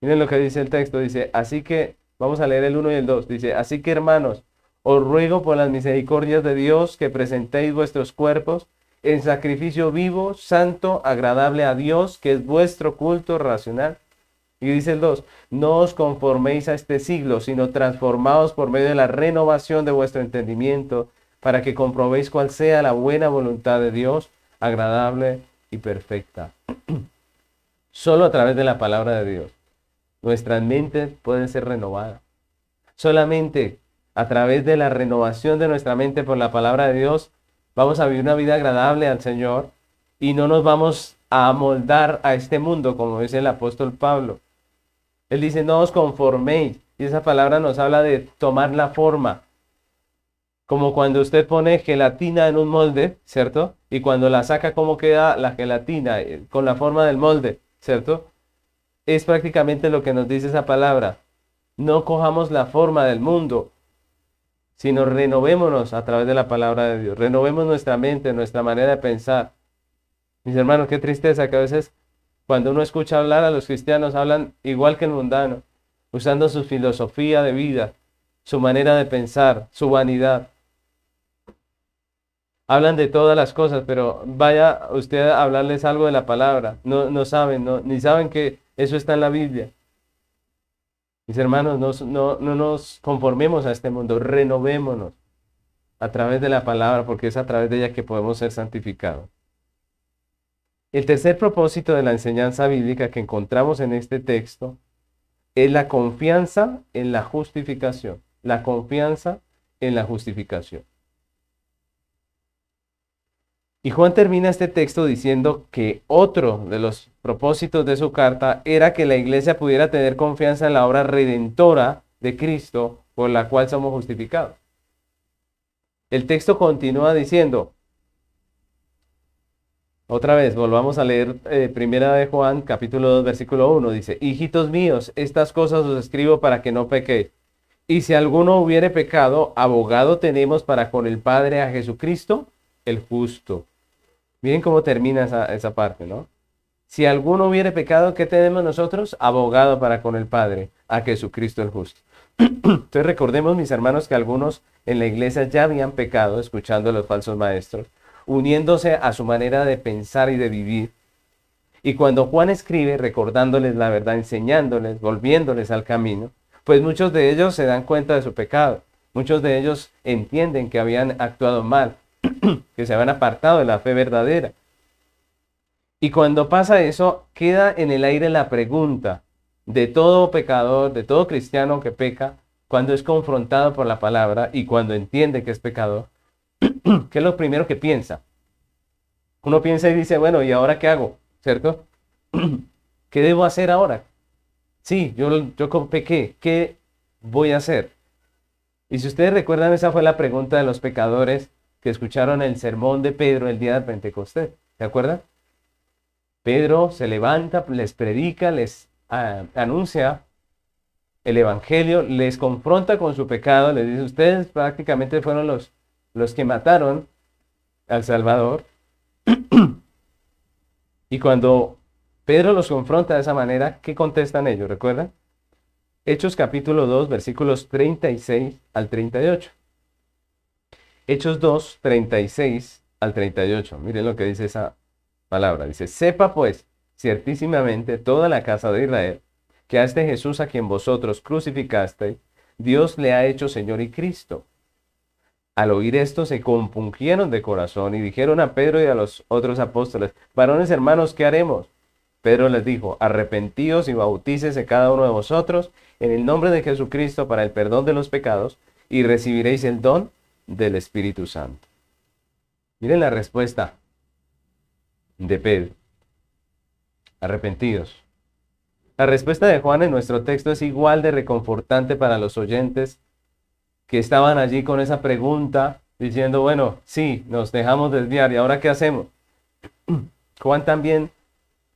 Miren lo que dice el texto, dice, así que, vamos a leer el 1 y el 2, dice, así que hermanos, os ruego por las misericordias de Dios que presentéis vuestros cuerpos en sacrificio vivo, santo, agradable a Dios, que es vuestro culto racional. Y dice el 2, no os conforméis a este siglo, sino transformaos por medio de la renovación de vuestro entendimiento, para que comprobéis cuál sea la buena voluntad de Dios, agradable y perfecta. Solo a través de la palabra de Dios nuestras mentes pueden ser renovadas. Solamente a través de la renovación de nuestra mente por la palabra de Dios, vamos a vivir una vida agradable al Señor y no nos vamos a amoldar a este mundo, como dice el apóstol Pablo. Él dice, no os conforméis. Y esa palabra nos habla de tomar la forma. Como cuando usted pone gelatina en un molde, ¿cierto? Y cuando la saca, ¿cómo queda la gelatina? Eh, con la forma del molde, ¿cierto? es prácticamente lo que nos dice esa palabra. No cojamos la forma del mundo, sino renovémonos a través de la palabra de Dios. Renovemos nuestra mente, nuestra manera de pensar. Mis hermanos, qué tristeza que a veces cuando uno escucha hablar a los cristianos hablan igual que el mundano, usando su filosofía de vida, su manera de pensar, su vanidad. Hablan de todas las cosas, pero vaya usted a hablarles algo de la palabra. No, no saben, no, ni saben que Eso está en la Biblia. Mis hermanos, no, no nos conformemos a este mundo, renovémonos a través de la palabra, porque es a través de ella que podemos ser santificados. El tercer propósito de la enseñanza bíblica que encontramos en este texto es la confianza en la justificación. La confianza en la justificación. Y Juan termina este texto diciendo que otro de los propósitos de su carta era que la iglesia pudiera tener confianza en la obra redentora de Cristo por la cual somos justificados. El texto continúa diciendo, otra vez, volvamos a leer eh, primera de Juan, capítulo 2, versículo 1, dice, hijitos míos, estas cosas os escribo para que no pequéis. Y si alguno hubiere pecado, abogado tenemos para con el Padre a Jesucristo, el justo. Miren cómo termina esa, esa parte, ¿no? Si alguno hubiere pecado, ¿qué tenemos nosotros? Abogado para con el Padre, a Jesucristo el justo. Entonces recordemos, mis hermanos, que algunos en la iglesia ya habían pecado escuchando a los falsos maestros, uniéndose a su manera de pensar y de vivir. Y cuando Juan escribe recordándoles la verdad, enseñándoles, volviéndoles al camino, pues muchos de ellos se dan cuenta de su pecado. Muchos de ellos entienden que habían actuado mal, que se habían apartado de la fe verdadera. Y cuando pasa eso, queda en el aire la pregunta de todo pecador, de todo cristiano que peca, cuando es confrontado por la palabra y cuando entiende que es pecador, ¿qué es lo primero que piensa? Uno piensa y dice, bueno, ¿y ahora qué hago? ¿Cierto? ¿Qué debo hacer ahora? Sí, yo, yo pequé, ¿qué voy a hacer? Y si ustedes recuerdan, esa fue la pregunta de los pecadores que escucharon el sermón de Pedro el día de Pentecostés. ¿Se acuerdan? Pedro se levanta, les predica, les ah, anuncia el Evangelio, les confronta con su pecado, les dice, ustedes prácticamente fueron los, los que mataron al Salvador. y cuando Pedro los confronta de esa manera, ¿qué contestan ellos? ¿Recuerdan? Hechos capítulo 2, versículos 36 al 38. Hechos 2, 36 al 38. Miren lo que dice esa palabra. Dice, sepa pues ciertísimamente toda la casa de Israel que a este Jesús a quien vosotros crucificasteis, Dios le ha hecho Señor y Cristo. Al oír esto se compungieron de corazón y dijeron a Pedro y a los otros apóstoles, varones hermanos, ¿qué haremos? Pedro les dijo, arrepentíos y bautícese cada uno de vosotros en el nombre de Jesucristo para el perdón de los pecados y recibiréis el don del Espíritu Santo. Miren la respuesta de Pedro. Arrepentidos. La respuesta de Juan en nuestro texto es igual de reconfortante para los oyentes que estaban allí con esa pregunta, diciendo, bueno, sí, nos dejamos desviar, ¿y ahora qué hacemos? Juan también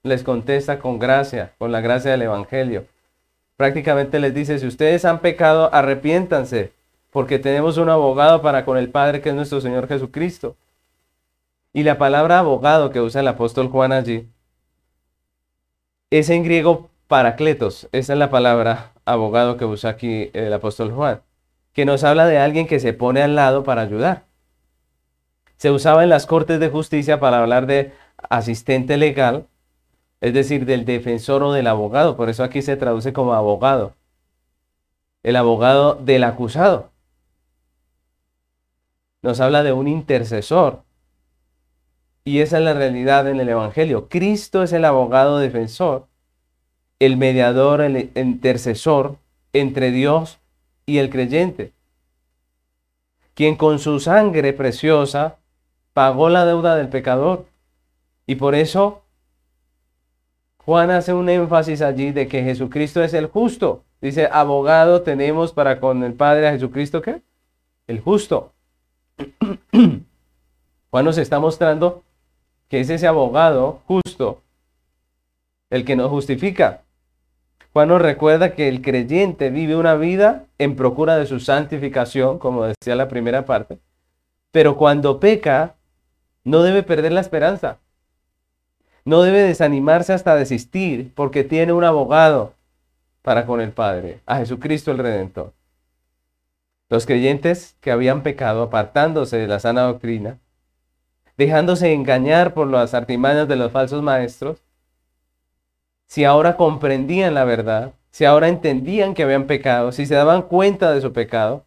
les contesta con gracia, con la gracia del Evangelio. Prácticamente les dice, si ustedes han pecado, arrepiéntanse, porque tenemos un abogado para con el Padre, que es nuestro Señor Jesucristo. Y la palabra abogado que usa el apóstol Juan allí es en griego paracletos, esa es la palabra abogado que usa aquí el apóstol Juan, que nos habla de alguien que se pone al lado para ayudar. Se usaba en las cortes de justicia para hablar de asistente legal, es decir, del defensor o del abogado, por eso aquí se traduce como abogado, el abogado del acusado. Nos habla de un intercesor. Y esa es la realidad en el Evangelio. Cristo es el abogado defensor el mediador, el intercesor entre Dios y el creyente, quien con su sangre preciosa pagó la deuda del pecador. Y por eso Juan hace un énfasis allí de que Jesucristo es el justo. Dice, abogado tenemos para con el Padre a Jesucristo, ¿qué? El justo. Juan nos está mostrando que es ese abogado justo el que nos justifica. Juan nos recuerda que el creyente vive una vida en procura de su santificación, como decía la primera parte, pero cuando peca, no debe perder la esperanza. No debe desanimarse hasta desistir, porque tiene un abogado para con el Padre, a Jesucristo el Redentor. Los creyentes que habían pecado, apartándose de la sana doctrina, dejándose engañar por las artimañas de los falsos maestros, si ahora comprendían la verdad, si ahora entendían que habían pecado, si se daban cuenta de su pecado,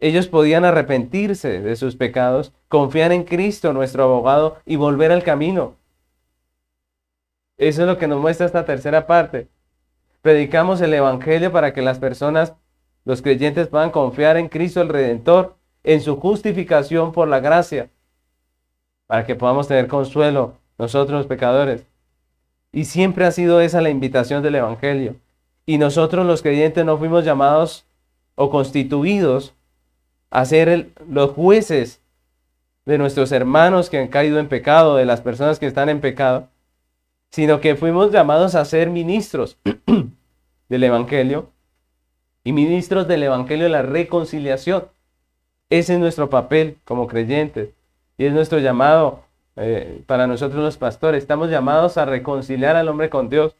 ellos podían arrepentirse de sus pecados, confiar en Cristo, nuestro abogado, y volver al camino. Eso es lo que nos muestra esta tercera parte. Predicamos el Evangelio para que las personas, los creyentes, puedan confiar en Cristo el Redentor, en su justificación por la gracia, para que podamos tener consuelo nosotros los pecadores. Y siempre ha sido esa la invitación del Evangelio. Y nosotros los creyentes no fuimos llamados o constituidos a ser los jueces de nuestros hermanos que han caído en pecado, de las personas que están en pecado, sino que fuimos llamados a ser ministros del Evangelio y ministros del Evangelio de la reconciliación. Ese es nuestro papel como creyentes y es nuestro llamado eh, para nosotros los pastores. Estamos llamados a reconciliar al hombre con Dios.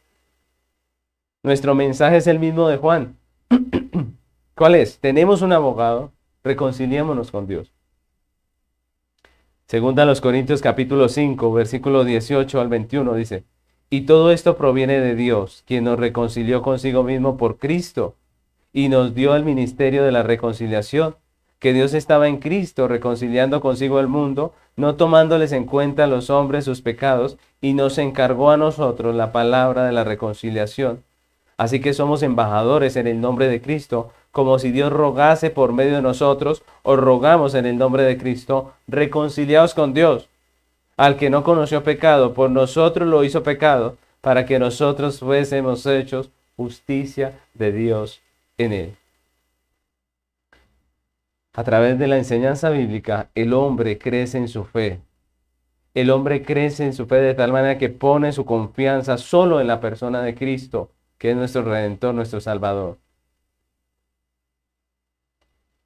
Nuestro mensaje es el mismo de Juan. ¿Cuál es? Tenemos un abogado, reconciliémonos con Dios. Segunda a los Corintios capítulo 5, versículo 18 al 21 dice, y todo esto proviene de Dios, quien nos reconcilió consigo mismo por Cristo y nos dio el ministerio de la reconciliación, que Dios estaba en Cristo reconciliando consigo el mundo, no tomándoles en cuenta a los hombres sus pecados, y nos encargó a nosotros la palabra de la reconciliación. Así que somos embajadores en el nombre de Cristo, como si Dios rogase por medio de nosotros, o rogamos en el nombre de Cristo, reconciliados con Dios al que no conoció pecado, por nosotros lo hizo pecado, para que nosotros fuésemos hechos justicia de Dios en él. A través de la enseñanza bíblica, el hombre crece en su fe. El hombre crece en su fe de tal manera que pone su confianza solo en la persona de Cristo, que es nuestro Redentor, nuestro Salvador.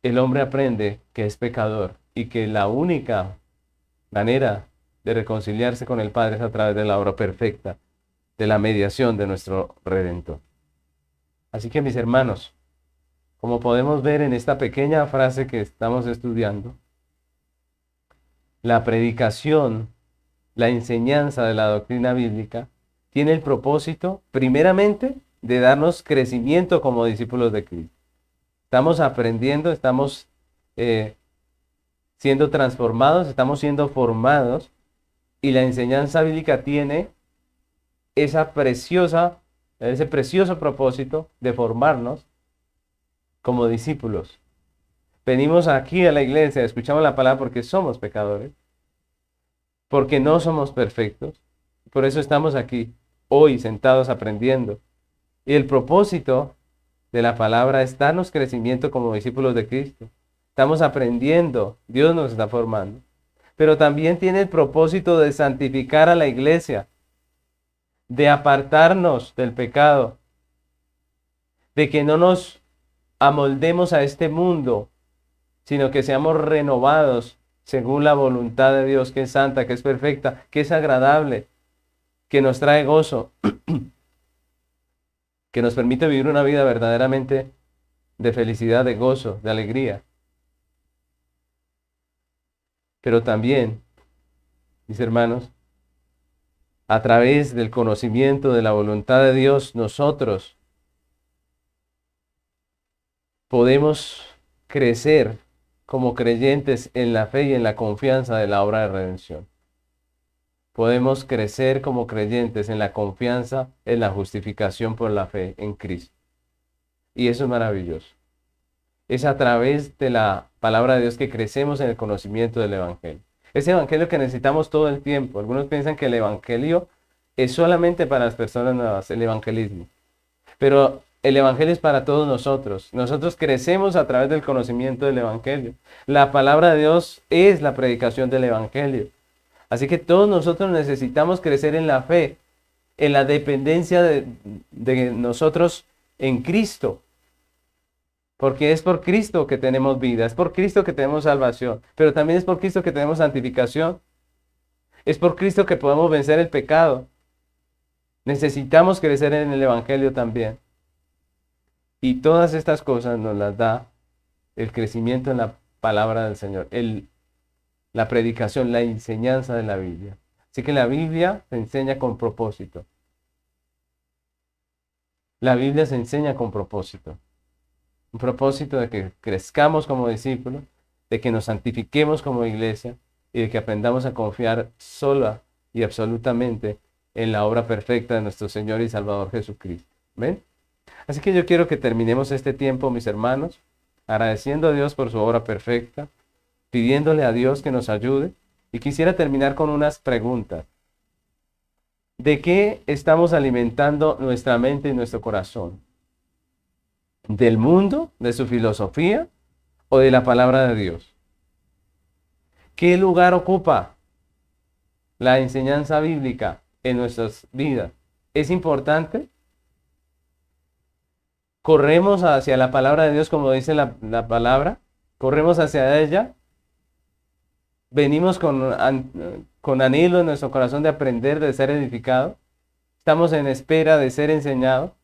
El hombre aprende que es pecador y que la única manera de reconciliarse con el Padre es a través de la obra perfecta, de la mediación de nuestro Redentor. Así que mis hermanos, como podemos ver en esta pequeña frase que estamos estudiando, la predicación, la enseñanza de la doctrina bíblica, tiene el propósito, primeramente, de darnos crecimiento como discípulos de Cristo. Estamos aprendiendo, estamos eh, siendo transformados, estamos siendo formados y la enseñanza bíblica tiene ese precioso propósito de formarnos como discípulos. Venimos aquí a la iglesia, escuchamos la palabra porque somos pecadores, porque no somos perfectos. Por eso estamos aquí hoy sentados aprendiendo. Y el propósito de la palabra es darnos crecimiento como discípulos de Cristo. Estamos aprendiendo, Dios nos está formando pero también tiene el propósito de santificar a la iglesia, de apartarnos del pecado, de que no nos amoldemos a este mundo, sino que seamos renovados según la voluntad de Dios, que es santa, que es perfecta, que es agradable, que nos trae gozo, que nos permite vivir una vida verdaderamente de felicidad, de gozo, de alegría. Pero también, mis hermanos, a través del conocimiento de la voluntad de Dios, nosotros podemos crecer como creyentes en la fe y en la confianza de la obra de redención. Podemos crecer como creyentes en la confianza en la justificación por la fe en Cristo. Y eso es maravilloso. Es a través de la palabra de Dios que crecemos en el conocimiento del Evangelio. Ese Evangelio que necesitamos todo el tiempo. Algunos piensan que el Evangelio es solamente para las personas nuevas, el evangelismo. Pero el Evangelio es para todos nosotros. Nosotros crecemos a través del conocimiento del Evangelio. La palabra de Dios es la predicación del Evangelio. Así que todos nosotros necesitamos crecer en la fe, en la dependencia de, nosotros en Cristo. Porque es por Cristo que tenemos vida, es por Cristo que tenemos salvación, pero también es por Cristo que tenemos santificación. Es por Cristo que podemos vencer el pecado. Necesitamos crecer en el Evangelio también. Y todas estas cosas nos las da el crecimiento en la palabra del Señor, el, la predicación, la enseñanza de la Biblia. Así que la Biblia se enseña con propósito. La Biblia se enseña con propósito. Un propósito de que crezcamos como discípulos, de que nos santifiquemos como iglesia y de que aprendamos a confiar sola y absolutamente en la obra perfecta de nuestro Señor y Salvador Jesucristo. ¿Ven? Así que yo quiero que terminemos este tiempo, mis hermanos, agradeciendo a Dios por su obra perfecta, pidiéndole a Dios que nos ayude. Y quisiera terminar con unas preguntas. ¿De qué estamos alimentando nuestra mente y nuestro corazón? ¿Del mundo, de su filosofía o de la palabra de Dios? ¿Qué lugar ocupa la enseñanza bíblica en nuestras vidas? ¿Es importante? Corremos hacia la palabra de Dios como dice la, palabra, corremos hacia ella, venimos con, con anhelo en nuestro corazón de aprender, de ser edificado, estamos en espera de ser enseñado,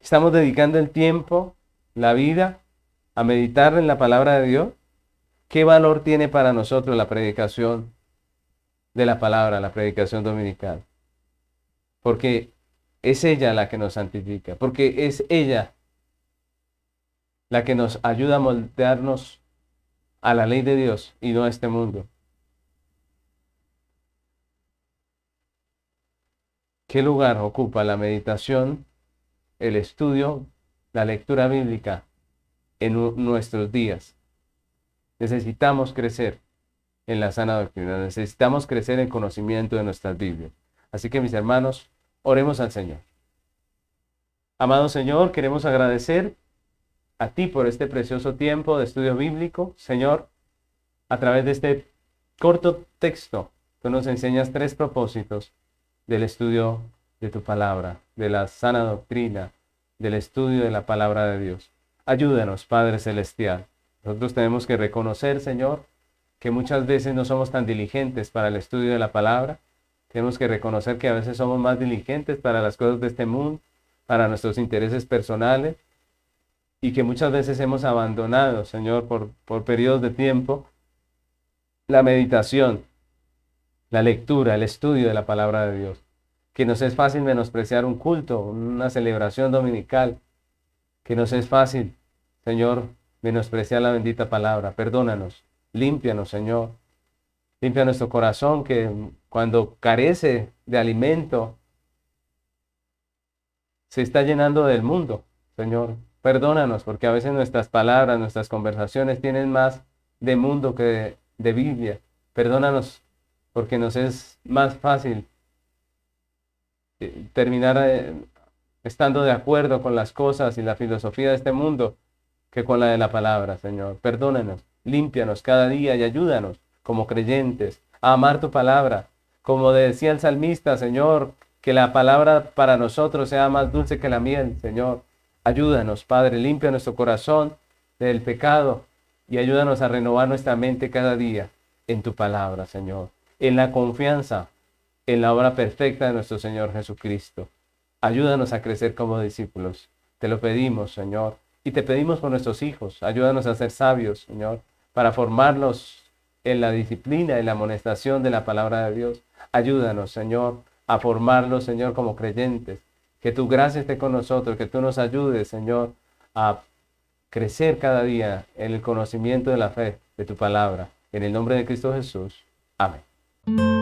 estamos dedicando el tiempo, la vida, a meditar en la palabra de Dios. ¿Qué valor tiene para nosotros la predicación de la palabra, la predicación dominical? Porque es ella la que nos santifica, porque es ella la que nos ayuda a moldearnos a la ley de Dios y no a este mundo. ¿Qué lugar ocupa la meditación, el estudio, la lectura bíblica en nuestros días? Necesitamos crecer en la sana doctrina, necesitamos crecer en conocimiento de nuestras Biblias. Así que mis hermanos, Oremos al Señor. Amado Señor, queremos agradecer a ti por este precioso tiempo de estudio bíblico. Señor, a través de este corto texto, tú nos enseñas tres propósitos del estudio de tu palabra, de la sana doctrina, del estudio de la palabra de Dios. Ayúdanos, Padre Celestial. Nosotros tenemos que reconocer, Señor, que muchas veces no somos tan diligentes para el estudio de la palabra, tenemos que reconocer que a veces somos más diligentes para las cosas de este mundo, para nuestros intereses personales, y que muchas veces hemos abandonado, Señor, por, por periodos de tiempo, la meditación, la lectura, el estudio de la palabra de Dios. Que nos es fácil menospreciar un culto, una celebración dominical. Que nos es fácil, Señor, menospreciar la bendita palabra. Perdónanos, límpianos, Señor. Limpia nuestro corazón que cuando carece de alimento se está llenando del mundo. Señor, perdónanos porque a veces nuestras palabras, nuestras conversaciones tienen más de mundo que de, Biblia. Perdónanos porque nos es más fácil eh, terminar eh, estando de acuerdo con las cosas y la filosofía de este mundo que con la de la palabra, Señor. Perdónanos, límpianos cada día y ayúdanos como creyentes, a amar tu palabra. Como decía el salmista, Señor, que la palabra para nosotros sea más dulce que la miel, Señor. Ayúdanos, Padre, limpia nuestro corazón del pecado y ayúdanos a renovar nuestra mente cada día en tu palabra, Señor, en la confianza en la obra perfecta de nuestro Señor Jesucristo. Ayúdanos a crecer como discípulos. Te lo pedimos, Señor, y te pedimos por nuestros hijos. Ayúdanos a ser sabios, Señor, para formarlos en la disciplina y la amonestación de la palabra de Dios. Ayúdanos, Señor, a formarlos, Señor, como creyentes. Que tu gracia esté con nosotros, que tú nos ayudes, Señor, a crecer cada día en el conocimiento de la fe de tu palabra. En el nombre de Cristo Jesús. Amén.